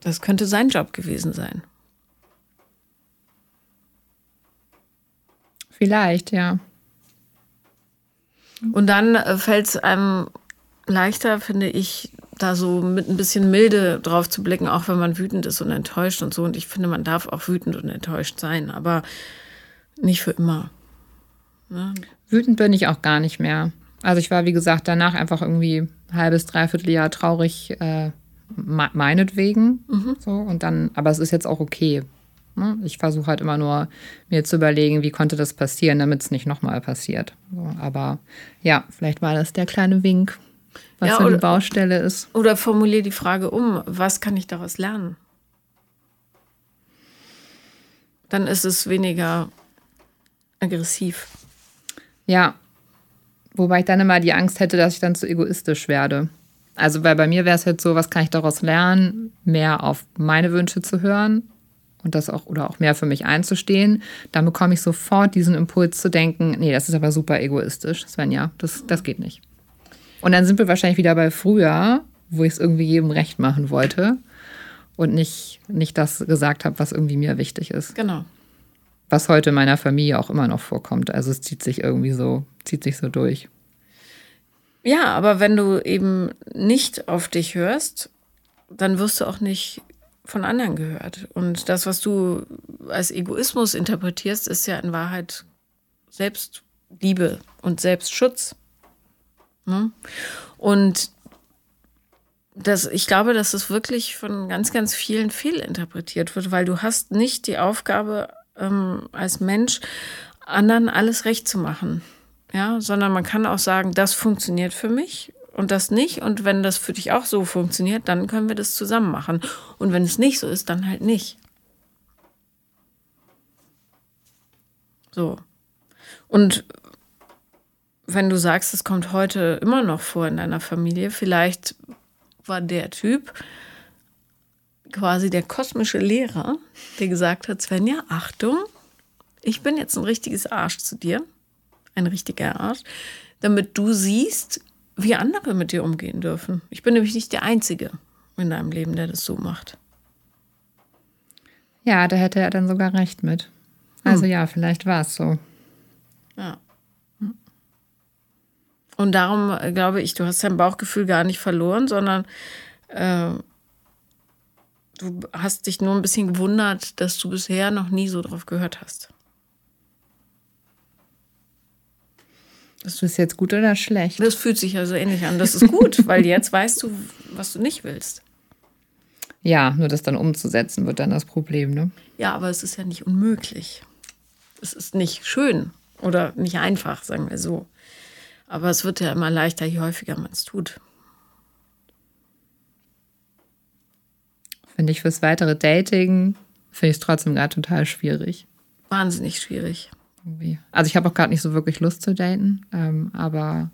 Das könnte sein Job gewesen sein. Vielleicht, ja. Und dann äh, fällt es einem leichter, finde ich, da so mit ein bisschen Milde drauf zu blicken, auch wenn man wütend ist und enttäuscht und so. Und ich finde, man darf auch wütend und enttäuscht sein, aber nicht für immer. Ja. Wütend bin ich auch gar nicht mehr. Also ich war, wie gesagt, danach einfach irgendwie ein halbes, dreiviertel Jahr traurig, äh, meinetwegen. Mhm. So, und dann, aber es ist jetzt auch okay. Ne? Ich versuche halt immer nur, mir zu überlegen, wie konnte das passieren, damit es nicht nochmal passiert. So, aber ja, vielleicht war das der kleine Wink, was ja, oder, die Baustelle ist. Oder formuliere die Frage um, was kann ich daraus lernen? Dann ist es weniger aggressiv. Ja, Wobei ich dann immer die Angst hätte, dass ich dann zu egoistisch werde. Also, weil bei mir wäre es jetzt so, was kann ich daraus lernen, mehr auf meine Wünsche zu hören und das auch oder auch mehr für mich einzustehen. Dann bekomme ich sofort diesen Impuls zu denken, nee, das ist aber super egoistisch, Svenja, das, das geht nicht. Und dann sind wir wahrscheinlich wieder bei früher, wo ich es irgendwie jedem recht machen wollte und nicht, nicht das gesagt habe, was irgendwie mir wichtig ist. Genau was heute in meiner Familie auch immer noch vorkommt. Also es zieht sich irgendwie so, zieht sich so durch. Ja, aber wenn du eben nicht auf dich hörst, dann wirst du auch nicht von anderen gehört. Und das, was du als Egoismus interpretierst, ist ja in Wahrheit Selbstliebe und Selbstschutz. Ne? Und das, ich glaube, dass es wirklich von ganz, ganz vielen fehlinterpretiert wird, weil du hast nicht die Aufgabe, ähm, als Mensch, anderen alles recht zu machen. Ja, sondern man kann auch sagen, das funktioniert für mich und das nicht. Und wenn das für dich auch so funktioniert, dann können wir das zusammen machen. Und wenn es nicht so ist, dann halt nicht. So. Und wenn du sagst, es kommt heute immer noch vor in deiner Familie, vielleicht war der Typ, quasi der kosmische Lehrer, der gesagt hat, Svenja, Achtung, ich bin jetzt ein richtiges Arsch zu dir, ein richtiger Arsch, damit du siehst, wie andere mit dir umgehen dürfen. Ich bin nämlich nicht der Einzige in deinem Leben, der das so macht. Ja, da hätte er dann sogar recht mit. Also hm. ja, vielleicht war es so. Ja. Und darum äh, glaube ich, du hast dein Bauchgefühl gar nicht verloren, sondern äh, Du hast dich nur ein bisschen gewundert, dass du bisher noch nie so drauf gehört hast. Das ist jetzt gut oder schlecht? Das fühlt sich also ähnlich an. Das ist gut, (laughs) weil jetzt weißt du, was du nicht willst. Ja, nur das dann umzusetzen wird dann das Problem, ne? Ja, aber es ist ja nicht unmöglich. Es ist nicht schön oder nicht einfach, sagen wir so. Aber es wird ja immer leichter, je häufiger man es tut. Finde ich fürs weitere Dating, finde ich es trotzdem gerade total schwierig. Wahnsinnig schwierig. Also ich habe auch gerade nicht so wirklich Lust zu daten, ähm, aber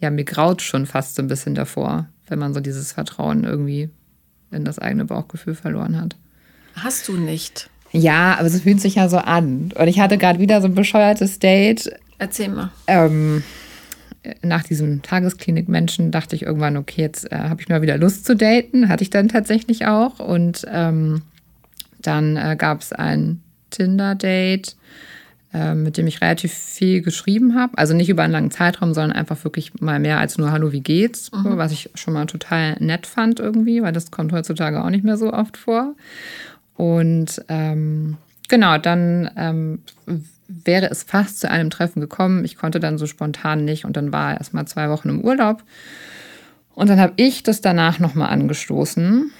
ja, mir graut schon fast so ein bisschen davor, wenn man so dieses Vertrauen irgendwie in das eigene Bauchgefühl verloren hat. Hast du nicht? Ja, aber es fühlt sich ja so an. Und ich hatte gerade wieder so ein bescheuertes Date. Erzähl mal. Ähm, nach diesem Tagesklinik-Menschen dachte ich irgendwann, okay, jetzt äh, habe ich mal wieder Lust zu daten. Hatte ich dann tatsächlich auch. Und ähm, dann äh, gab es ein Tinder-Date äh, mit dem ich relativ viel geschrieben habe. Also nicht über einen langen Zeitraum, sondern einfach wirklich mal mehr als nur Hallo, wie geht's? Mhm. Was ich schon mal total nett fand irgendwie, weil das kommt heutzutage auch nicht mehr so oft vor. Und ähm, genau, dann ähm, wäre es fast zu einem Treffen gekommen. Ich konnte dann so spontan nicht und dann war er erst mal zwei Wochen im Urlaub. Und dann habe ich das danach nochmal angestoßen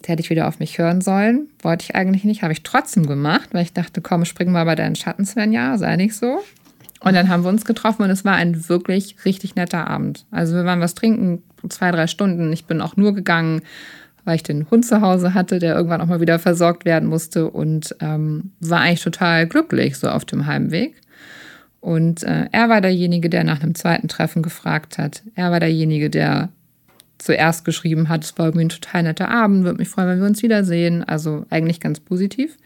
das hätte ich wieder auf mich hören sollen. Wollte ich eigentlich nicht, habe ich trotzdem gemacht, weil ich dachte, komm, spring mal bei deinen Schatten, Svenja, sei nicht so. Und dann haben wir uns getroffen und es war ein wirklich richtig netter Abend. Also wir waren was trinken, zwei, drei Stunden. Ich bin auch nur gegangen, weil ich den Hund zu Hause hatte, der irgendwann auch mal wieder versorgt werden musste und ähm, war eigentlich total glücklich so auf dem Heimweg. Und äh, er war derjenige, der nach einem zweiten Treffen gefragt hat. Er war derjenige, der zuerst geschrieben hat, es war irgendwie ein total netter Abend, würde mich freuen, wenn wir uns wiedersehen. Also eigentlich ganz positiv.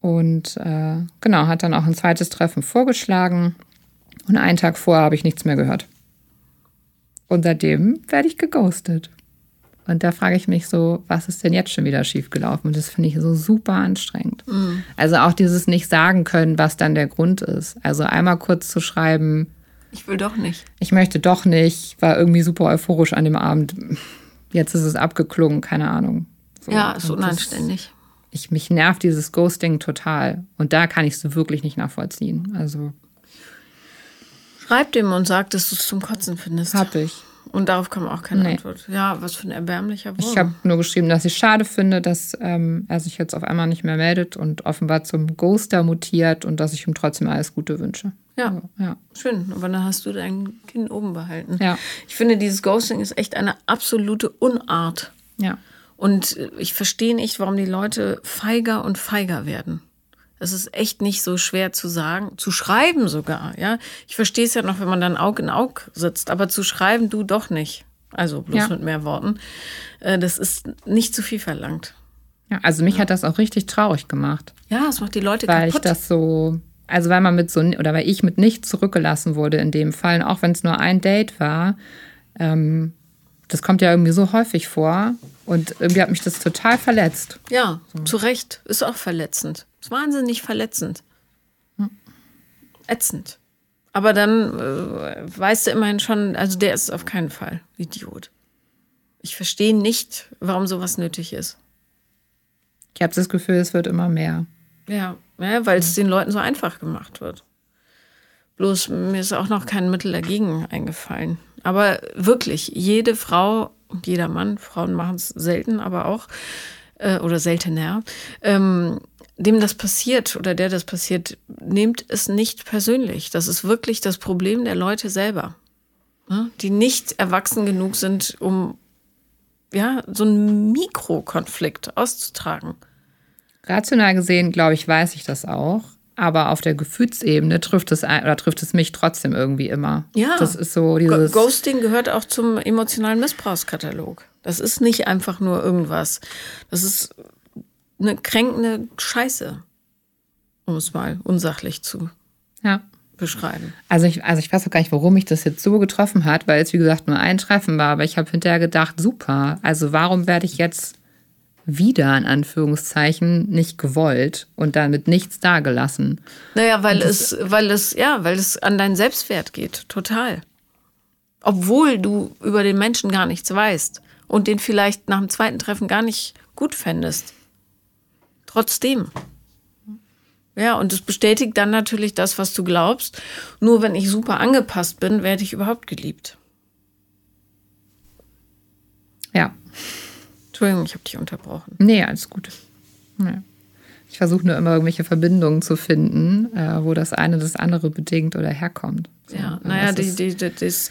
Und äh, genau, hat dann auch ein zweites Treffen vorgeschlagen. Und einen Tag vorher habe ich nichts mehr gehört. Und seitdem werde ich geghostet. Und da frage ich mich so, was ist denn jetzt schon wieder schiefgelaufen? Und das finde ich so super anstrengend. Mhm. Also auch dieses nicht sagen können, was dann der Grund ist. Also einmal kurz zu schreiben, ich will doch nicht. Ich möchte doch nicht. War irgendwie super euphorisch an dem Abend. Jetzt ist es abgeklungen, keine Ahnung. So. Ja, ist unanständig. Ich, mich nervt dieses Ghosting total. Und da kann ich es wirklich nicht nachvollziehen. Also. Schreib dem und sag, dass du es zum Kotzen findest. Hab ich. Und darauf kam auch keine nee. Antwort. Ja, was für ein erbärmlicher Wurm. Ich habe nur geschrieben, dass ich schade finde, dass ähm, er sich jetzt auf einmal nicht mehr meldet und offenbar zum Ghoster mutiert und dass ich ihm trotzdem alles Gute wünsche. Ja, ja. schön. Aber dann hast du dein Kind oben behalten. Ja. Ich finde, dieses Ghosting ist echt eine absolute Unart. Ja. Und ich verstehe nicht, warum die Leute feiger und feiger werden. Das ist echt nicht so schwer zu sagen, zu schreiben sogar, ja. Ich verstehe es ja noch, wenn man dann Aug in Aug sitzt, aber zu schreiben du doch nicht. Also bloß ja. mit mehr Worten. Äh, das ist nicht zu viel verlangt. Ja, also mich ja. hat das auch richtig traurig gemacht. Ja, es macht die Leute weil kaputt. Weil ich das so also weil man mit so, oder weil ich mit nichts zurückgelassen wurde in dem Fall, auch wenn es nur ein Date war, ähm, das kommt ja irgendwie so häufig vor. Und irgendwie hat mich das total verletzt. Ja, so. zu Recht. Ist auch verletzend. Ist wahnsinnig verletzend. Hm. Ätzend. Aber dann äh, weißt du immerhin schon, also der ist auf keinen Fall Idiot. Ich verstehe nicht, warum sowas nötig ist. Ich habe das Gefühl, es wird immer mehr. Ja, ja weil es den Leuten so einfach gemacht wird. Bloß mir ist auch noch kein Mittel dagegen eingefallen. Aber wirklich, jede Frau, jeder Mann, Frauen machen es selten, aber auch, äh, oder seltener, ähm, dem das passiert oder der das passiert, nehmt es nicht persönlich. Das ist wirklich das Problem der Leute selber, ne? die nicht erwachsen genug sind, um ja, so einen Mikrokonflikt auszutragen. Rational gesehen, glaube ich, weiß ich das auch. Aber auf der Gefühlsebene trifft es oder trifft es mich trotzdem irgendwie immer. Ja. Das ist so dieses. Ghosting gehört auch zum emotionalen Missbrauchskatalog. Das ist nicht einfach nur irgendwas. Das ist eine kränkende Scheiße. Um es mal unsachlich zu ja. beschreiben. Also ich, also ich weiß auch gar nicht, warum mich das jetzt so getroffen hat, weil es wie gesagt nur ein Treffen war. Aber ich habe hinterher gedacht, super. Also warum werde ich jetzt wieder in Anführungszeichen nicht gewollt und damit nichts dagelassen. Naja, weil es, weil es, ja, weil es an deinen Selbstwert geht, total. Obwohl du über den Menschen gar nichts weißt und den vielleicht nach dem zweiten Treffen gar nicht gut fändest. Trotzdem. Ja, und es bestätigt dann natürlich das, was du glaubst. Nur wenn ich super angepasst bin, werde ich überhaupt geliebt. Ja. Entschuldigung, ich habe dich unterbrochen. Nee, alles gut. Ja. Ich versuche nur immer irgendwelche Verbindungen zu finden, äh, wo das eine das andere bedingt oder herkommt. So, ja, naja, die, die, die, das,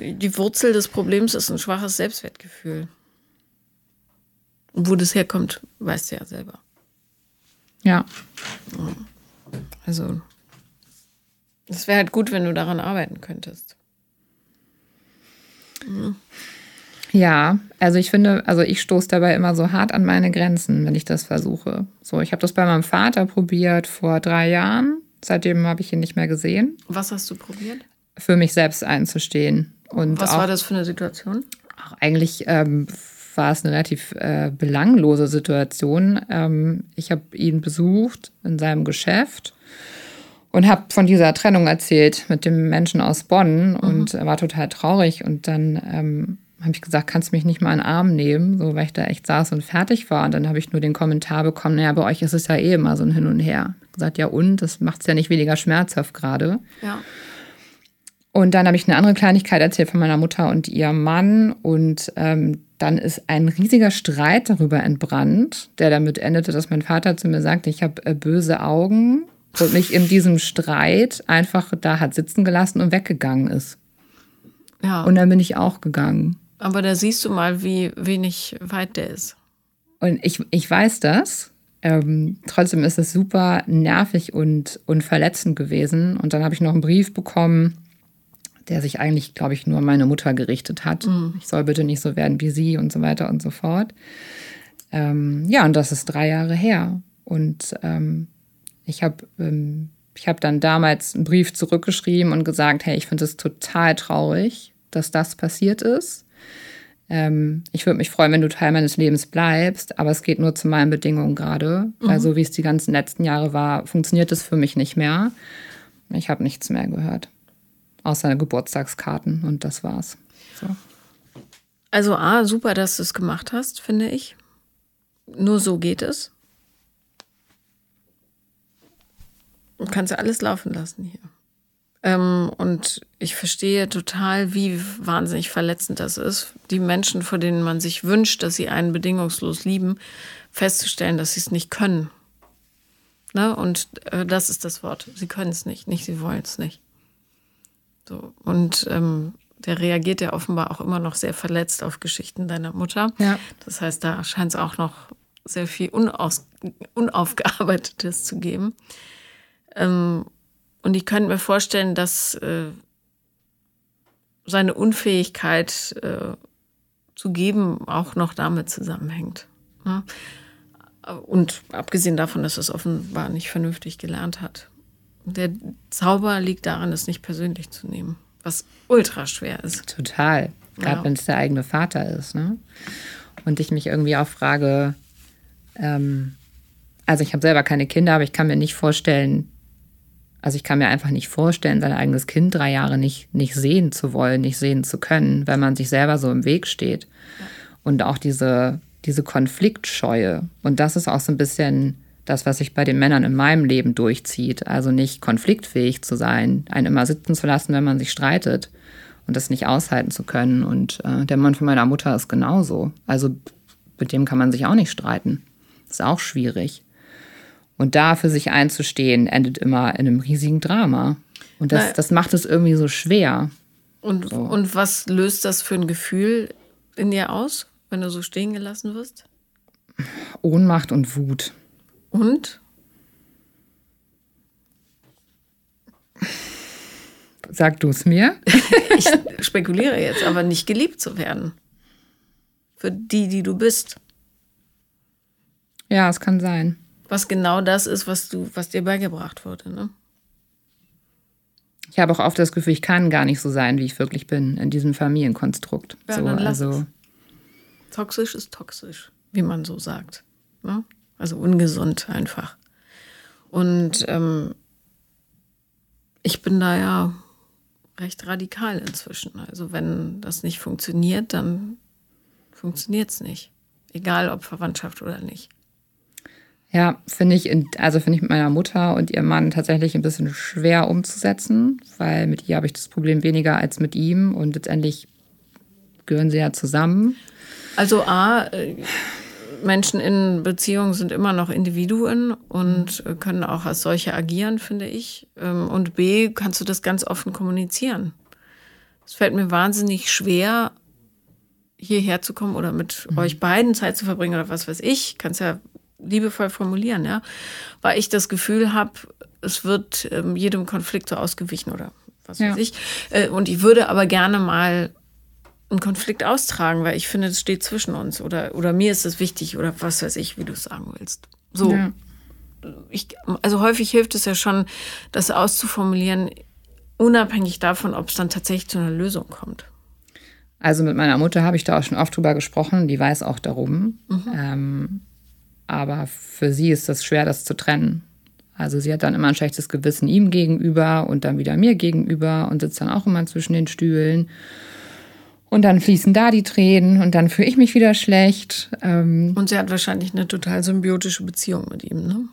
die Wurzel des Problems ist ein schwaches Selbstwertgefühl. Und wo das herkommt, weißt du ja selber. Ja. Also, es wäre halt gut, wenn du daran arbeiten könntest. Mhm. Ja, also ich finde, also ich stoße dabei immer so hart an meine Grenzen, wenn ich das versuche. So, ich habe das bei meinem Vater probiert vor drei Jahren. Seitdem habe ich ihn nicht mehr gesehen. Was hast du probiert? Für mich selbst einzustehen. Und Was auch, war das für eine Situation? Auch eigentlich ähm, war es eine relativ äh, belanglose Situation. Ähm, ich habe ihn besucht in seinem Geschäft und habe von dieser Trennung erzählt mit dem Menschen aus Bonn und mhm. er war total traurig. Und dann ähm, habe ich gesagt, kannst du mich nicht mal in den Arm nehmen, so weil ich da echt saß und fertig war. Und dann habe ich nur den Kommentar bekommen, naja, bei euch ist es ja eh immer so ein Hin und Her. Ich gesagt, ja und, das macht es ja nicht weniger schmerzhaft gerade. Ja. Und dann habe ich eine andere Kleinigkeit erzählt von meiner Mutter und ihrem Mann. Und ähm, dann ist ein riesiger Streit darüber entbrannt, der damit endete, dass mein Vater zu mir sagte, ich habe äh, böse Augen und mich in diesem Streit einfach da hat sitzen gelassen und weggegangen ist. Ja. Und dann bin ich auch gegangen. Aber da siehst du mal, wie wenig weit der ist. Und ich, ich weiß das. Ähm, trotzdem ist es super nervig und, und verletzend gewesen. Und dann habe ich noch einen Brief bekommen, der sich eigentlich, glaube ich, nur an meine Mutter gerichtet hat. Mhm. Ich soll bitte nicht so werden wie sie und so weiter und so fort. Ähm, ja, und das ist drei Jahre her. Und ähm, ich habe ähm, ich habe dann damals einen Brief zurückgeschrieben und gesagt, hey, ich finde es total traurig, dass das passiert ist. Ähm, ich würde mich freuen, wenn du Teil meines Lebens bleibst, aber es geht nur zu meinen Bedingungen gerade, mhm. weil so wie es die ganzen letzten Jahre war, funktioniert es für mich nicht mehr. Ich habe nichts mehr gehört, außer Geburtstagskarten und das war's. So. Also A, super, dass du es gemacht hast, finde ich. Nur so geht es. Du kannst ja alles laufen lassen hier. Ähm, und ich verstehe total, wie wahnsinnig verletzend das ist, die Menschen, vor denen man sich wünscht, dass sie einen bedingungslos lieben, festzustellen, dass sie es nicht können. Ne? Und äh, das ist das Wort. Sie können es nicht, nicht sie wollen es nicht. So. Und ähm, der reagiert ja offenbar auch immer noch sehr verletzt auf Geschichten deiner Mutter. Ja. Das heißt, da scheint es auch noch sehr viel Unaus Unaufgearbeitetes zu geben. Ähm, und ich könnte mir vorstellen, dass äh, seine Unfähigkeit äh, zu geben auch noch damit zusammenhängt. Ne? Und abgesehen davon, dass er es offenbar nicht vernünftig gelernt hat. Der Zauber liegt darin, es nicht persönlich zu nehmen, was ultra schwer ist. Total. Gerade ja. wenn es der eigene Vater ist. Ne? Und ich mich irgendwie auch frage, ähm, also ich habe selber keine Kinder, aber ich kann mir nicht vorstellen, also ich kann mir einfach nicht vorstellen, sein eigenes Kind drei Jahre nicht, nicht sehen zu wollen, nicht sehen zu können, wenn man sich selber so im Weg steht. Ja. Und auch diese, diese Konfliktscheue. Und das ist auch so ein bisschen das, was sich bei den Männern in meinem Leben durchzieht. Also nicht konfliktfähig zu sein, einen immer sitzen zu lassen, wenn man sich streitet und das nicht aushalten zu können. Und äh, der Mann von meiner Mutter ist genauso. Also mit dem kann man sich auch nicht streiten. Ist auch schwierig. Und da für sich einzustehen, endet immer in einem riesigen Drama. Und das, das macht es irgendwie so schwer. Und, so. und was löst das für ein Gefühl in dir aus, wenn du so stehen gelassen wirst? Ohnmacht und Wut. Und? Sag du es mir. (laughs) ich spekuliere jetzt, aber nicht geliebt zu werden. Für die, die du bist. Ja, es kann sein was genau das ist, was du, was dir beigebracht wurde. Ne? Ich habe auch oft das Gefühl, ich kann gar nicht so sein, wie ich wirklich bin in diesem Familienkonstrukt. Ja, so, also es. toxisch ist toxisch, wie man so sagt. Ne? Also ungesund einfach. Und ähm, ich bin da ja recht radikal inzwischen. Also wenn das nicht funktioniert, dann funktioniert es nicht. Egal ob Verwandtschaft oder nicht. Ja, finde ich, in, also finde ich mit meiner Mutter und ihrem Mann tatsächlich ein bisschen schwer umzusetzen, weil mit ihr habe ich das Problem weniger als mit ihm und letztendlich gehören sie ja zusammen. Also A, äh, Menschen in Beziehungen sind immer noch Individuen und äh, können auch als solche agieren, finde ich. Ähm, und B, kannst du das ganz offen kommunizieren. Es fällt mir wahnsinnig schwer, hierher zu kommen oder mit mhm. euch beiden Zeit zu verbringen oder was weiß ich. Kannst ja liebevoll formulieren, ja, weil ich das Gefühl habe, es wird ähm, jedem Konflikt so ausgewichen oder was ja. weiß ich. Äh, und ich würde aber gerne mal einen Konflikt austragen, weil ich finde, es steht zwischen uns oder, oder mir ist es wichtig oder was weiß ich, wie du es sagen willst. So. Ja. Ich, also häufig hilft es ja schon, das auszuformulieren, unabhängig davon, ob es dann tatsächlich zu einer Lösung kommt. Also mit meiner Mutter habe ich da auch schon oft drüber gesprochen, die weiß auch darum. Mhm. Ähm, aber für sie ist es schwer, das zu trennen. Also sie hat dann immer ein schlechtes Gewissen ihm gegenüber und dann wieder mir gegenüber und sitzt dann auch immer zwischen den Stühlen. Und dann fließen da die Tränen und dann fühle ich mich wieder schlecht. Ähm und sie hat wahrscheinlich eine total symbiotische Beziehung mit ihm, ne?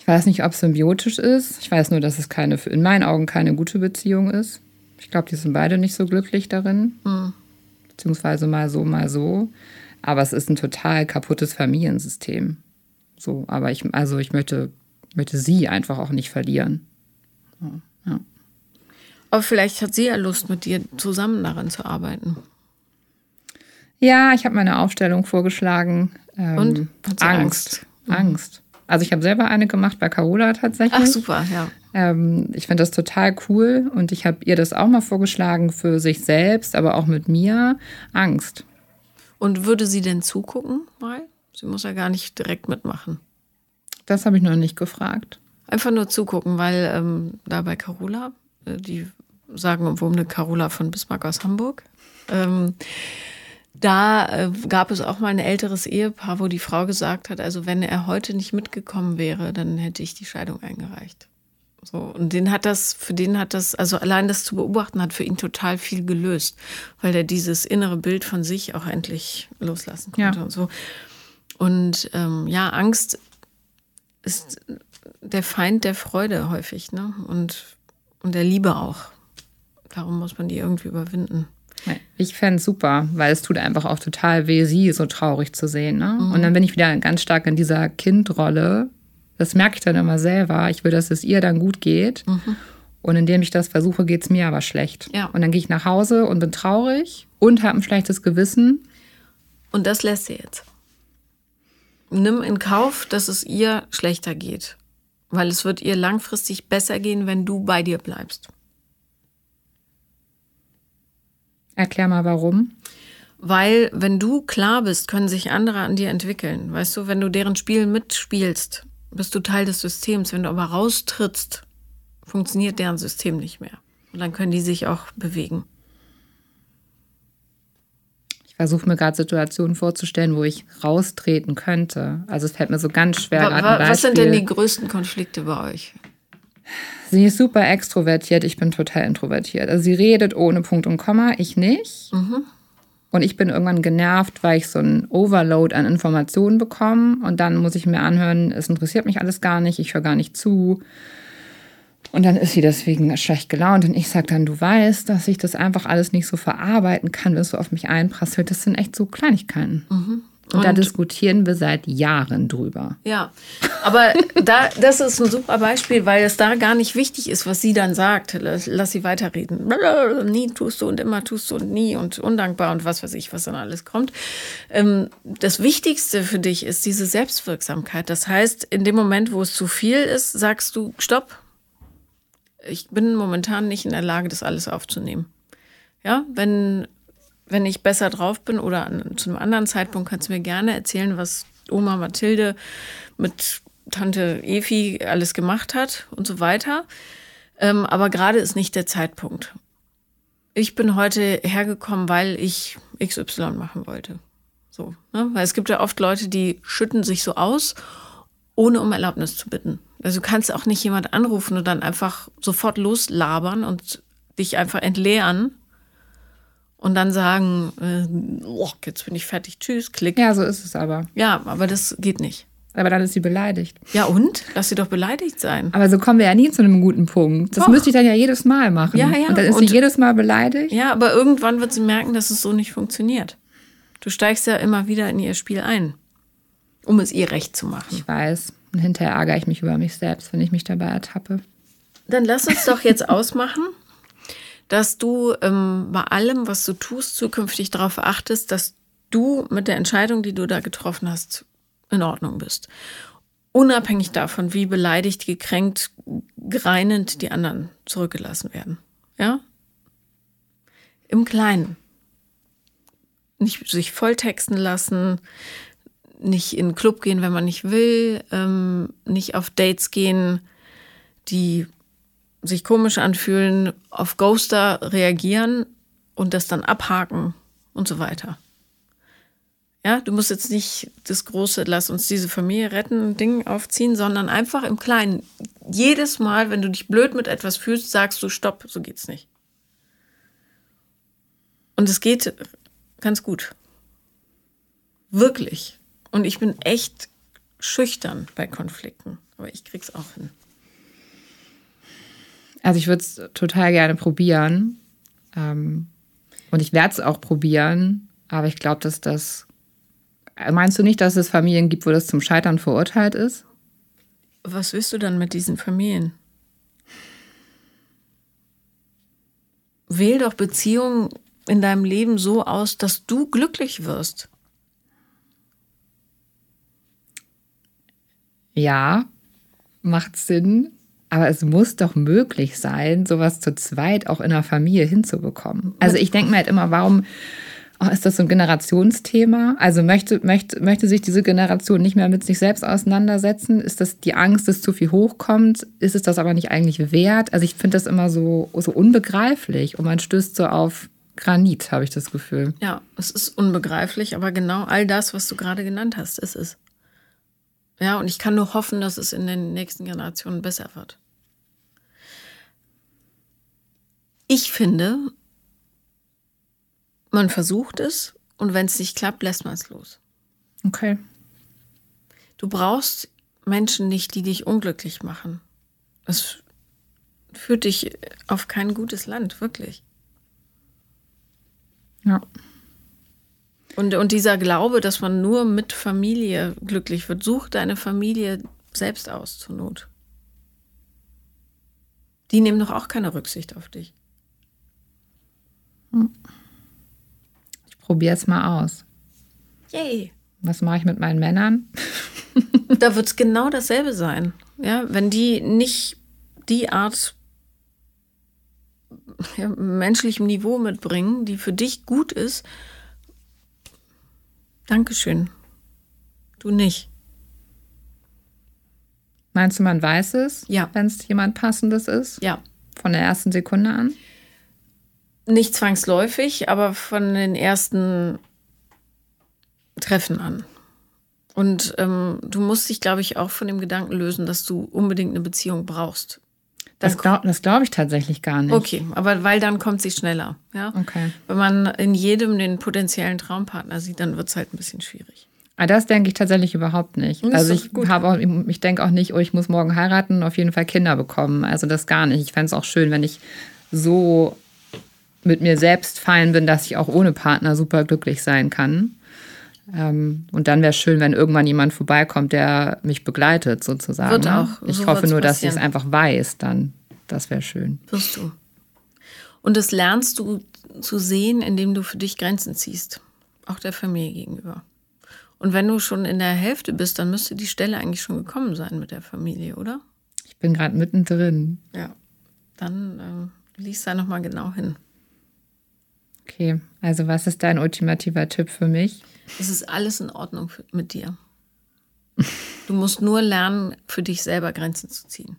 Ich weiß nicht, ob es symbiotisch ist. Ich weiß nur, dass es keine, in meinen Augen keine gute Beziehung ist. Ich glaube, die sind beide nicht so glücklich darin. Mhm. Beziehungsweise mal so, mal so. Aber es ist ein total kaputtes Familiensystem. So, aber ich, also ich möchte, möchte sie einfach auch nicht verlieren. Ja. Aber vielleicht hat sie ja Lust, mit dir zusammen daran zu arbeiten. Ja, ich habe meine Aufstellung vorgeschlagen. Ähm, Und? Angst. Angst. Mhm. Angst. Also ich habe selber eine gemacht bei Carola tatsächlich. Ach super, ja. Ähm, ich finde das total cool und ich habe ihr das auch mal vorgeschlagen für sich selbst, aber auch mit mir. Angst. Und würde sie denn zugucken mal? Sie muss ja gar nicht direkt mitmachen. Das habe ich noch nicht gefragt. Einfach nur zugucken, weil ähm, da bei Carola, die sagen wo eine Carola von Bismarck aus Hamburg, ähm, da äh, gab es auch mal ein älteres Ehepaar, wo die Frau gesagt hat, also wenn er heute nicht mitgekommen wäre, dann hätte ich die Scheidung eingereicht. So, und den hat das, für den hat das, also allein das zu beobachten, hat für ihn total viel gelöst, weil er dieses innere Bild von sich auch endlich loslassen konnte ja. und so. Und ähm, ja, Angst ist der Feind der Freude häufig, ne? Und, und der Liebe auch. Darum muss man die irgendwie überwinden. Ich fände es super, weil es tut einfach auch total weh, sie so traurig zu sehen. Ne? Mhm. Und dann bin ich wieder ganz stark in dieser Kindrolle. Das merke ich dann immer selber. Ich will, dass es ihr dann gut geht. Mhm. Und indem ich das versuche, geht es mir aber schlecht. Ja. Und dann gehe ich nach Hause und bin traurig und habe ein schlechtes Gewissen. Und das lässt sie jetzt nimm in Kauf, dass es ihr schlechter geht. Weil es wird ihr langfristig besser gehen, wenn du bei dir bleibst. Erklär mal warum. Weil, wenn du klar bist, können sich andere an dir entwickeln. Weißt du, wenn du deren Spiel mitspielst, bist du Teil des Systems. Wenn du aber raustrittst, funktioniert deren System nicht mehr. Und dann können die sich auch bewegen versuche mir gerade Situationen vorzustellen, wo ich raustreten könnte. Also es fällt mir so ganz schwer. Wa wa was sind denn die größten Konflikte bei euch? Sie ist super extrovertiert, ich bin total introvertiert. Also sie redet ohne Punkt und Komma, ich nicht. Mhm. Und ich bin irgendwann genervt, weil ich so einen Overload an Informationen bekomme. Und dann muss ich mir anhören, es interessiert mich alles gar nicht, ich höre gar nicht zu. Und dann ist sie deswegen schlecht gelaunt und ich sage dann, du weißt, dass ich das einfach alles nicht so verarbeiten kann, wenn es so auf mich einprasselt. Das sind echt so Kleinigkeiten. Mhm. Und, und, da diskutieren wir seit Jahren drüber. Ja, aber da, das ist ein super Beispiel, weil es da gar nicht wichtig ist, was sie dann sagt. Lass, lass sie weiterreden. Nie tust du und immer tust du und nie und undankbar und was weiß ich, was dann alles kommt. Ähm, das Wichtigste für dich ist diese Selbstwirksamkeit. Das heißt, in dem Moment, wo es zu viel ist, sagst du, stopp, ich bin momentan nicht in der Lage, das alles aufzunehmen. Ja, wenn, wenn ich besser drauf bin oder an, zu einem anderen Zeitpunkt kannst du mir gerne erzählen, was Oma Mathilde mit Tante Efi alles gemacht hat und so weiter. Ähm, aber gerade ist nicht der Zeitpunkt. Ich bin heute hergekommen, weil ich XY machen wollte. So, ne? Weil es gibt ja oft Leute, die schütten sich so aus, ohne um Erlaubnis zu bitten. Also du kannst auch nicht jemand anrufen und dann einfach sofort loslabern und dich einfach entleeren und dann sagen, äh, oh, jetzt bin ich fertig, tschüss, klick. Ja, so ist es aber. Ja, aber das geht nicht. Aber dann ist sie beleidigt. Ja, und? Lass sie doch beleidigt sein. Aber so kommen wir ja nie zu einem guten Punkt. Das doch. müsste ich dann ja jedes Mal machen. Ja, ja. Und dann ist und, sie jedes Mal beleidigt. Ja, aber irgendwann wird sie merken, dass es so nicht funktioniert. Du steigst ja immer wieder in ihr Spiel ein, um es ihr recht zu machen. Ich weiß. Und hinterher ärgere ich mich über mich selbst, wenn ich mich dabei ertappe. Dann lass uns doch jetzt (laughs) ausmachen, dass du ähm, bei allem, was du tust, zukünftig darauf achtest, dass du mit der Entscheidung, die du da getroffen hast, in Ordnung bist. Unabhängig davon, wie beleidigt, gekränkt, greinend die anderen zurückgelassen werden. Ja? Im Kleinen. Nicht sich volltexten lassen, nicht in den Club gehen, wenn man nicht will, ähm, nicht auf Dates gehen, die sich komisch anfühlen, auf Ghoster reagieren und das dann abhaken und so weiter. Ja, du musst jetzt nicht das große, lass uns diese Familie retten, Ding aufziehen, sondern einfach im Kleinen. Jedes Mal, wenn du dich blöd mit etwas fühlst, sagst du, stopp, so geht's nicht. Und es geht ganz gut. Wirklich. Und ich bin echt schüchtern bei Konflikten, aber ich krieg's auch hin. Also ich würde es total gerne probieren. Ähm, und ich werde es auch probieren, aber ich glaube, dass das Meinst du nicht, dass es Familien gibt, wo das zum Scheitern verurteilt ist? Was willst du dann mit diesen Familien? Wähl doch Beziehungen in deinem Leben so aus, dass du glücklich wirst. Ja, macht Sinn. Aber es muss doch möglich sein, sowas zu zweit auch in der Familie hinzubekommen. Also ich denke mir halt immer, warum, Oh, ist das so ein Generationsthema? Also möchte, möchte, möchte sich diese Generation nicht mehr mit sich selbst auseinandersetzen? Ist das die Angst, dass zu viel hochkommt? Ist es das aber nicht eigentlich wert? Also ich finde das immer so, so unbegreiflich und man stößt so auf Granit, habe ich das Gefühl. Ja, es ist unbegreiflich, aber genau all das, was du gerade genannt hast, ist es. Ja, und ich kann nur hoffen, dass es in den nächsten Generationen besser wird. Ich finde, man versucht es und wenn es nicht klappt, lässt man es los. Okay. Du brauchst Menschen nicht, die dich unglücklich machen. Es führt dich auf kein gutes Land, wirklich. Ja. Und, und dieser Glaube, dass man nur mit Familie glücklich wird, such deine Familie selbst aus zur Not. Die nehmen doch auch keine Rücksicht auf dich. Hm probiere es mal aus. Yay. Was mache ich mit meinen Männern? (laughs) da wird es genau dasselbe sein. Ja, wenn die nicht die Art ja, menschlichem Niveau mitbringen, die für dich gut ist, Dankeschön. Du nicht. Meinst du, man weiß es? Ja. Wenn es jemand Passendes ist? Ja. Von der ersten Sekunde an? Nicht zwangsläufig, aber von den ersten Treffen an. Und ähm, du musst dich, glaube ich, auch von dem Gedanken lösen, dass du unbedingt eine Beziehung brauchst. Das glaube glaub ich tatsächlich gar nicht. Okay, aber weil dann kommt sie schneller. Ja? Okay. Wenn man in jedem den potenziellen Traumpartner sieht, dann wird es halt ein bisschen schwierig. Ah, das denke ich tatsächlich überhaupt nicht. Das also ich habe auch, ich denke auch nicht, oh, ich muss morgen heiraten und auf jeden Fall Kinder bekommen. Also das gar nicht. Ich fände es auch schön, wenn ich so mit mir selbst fein bin, dass ich auch ohne Partner super glücklich sein kann. Ähm, und dann wäre es schön, wenn irgendwann jemand vorbeikommt, der mich begleitet, sozusagen. Wird ne? auch. Ich so hoffe nur, dass ich es einfach weiß, dann. Das wäre schön. Wirst du. Und das lernst du zu sehen, indem du für dich Grenzen ziehst. Auch der Familie gegenüber. Und wenn du schon in der Hälfte bist, dann müsste die Stelle eigentlich schon gekommen sein mit der Familie, oder? Ich bin gerade mittendrin. Ja. Dann äh, liest da nochmal genau hin. Okay, also was ist dein ultimativer Tipp für mich? Es ist alles in Ordnung mit dir. Du musst nur lernen, für dich selber Grenzen zu ziehen.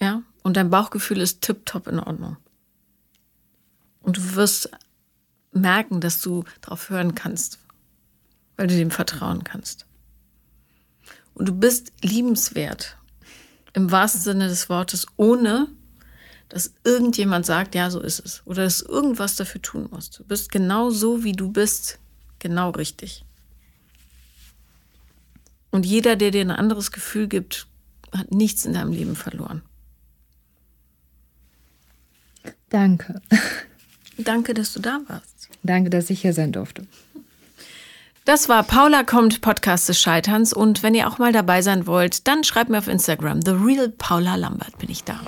Ja, und dein Bauchgefühl ist tipptopp in Ordnung. Und du wirst merken, dass du darauf hören kannst, weil du dem vertrauen kannst. Und du bist liebenswert im wahrsten Sinne des Wortes, ohne dass irgendjemand sagt, ja, so ist es. Oder dass du irgendwas dafür tun musst. Du bist genau so, wie du bist, genau richtig. Und jeder, der dir ein anderes Gefühl gibt, hat nichts in deinem Leben verloren. Danke. Danke, dass du da warst. Danke, dass ich hier sein durfte. Das war Paula kommt, Podcast des Scheiterns. Und wenn ihr auch mal dabei sein wollt, dann schreibt mir auf Instagram. The Real Paula Lambert bin ich da.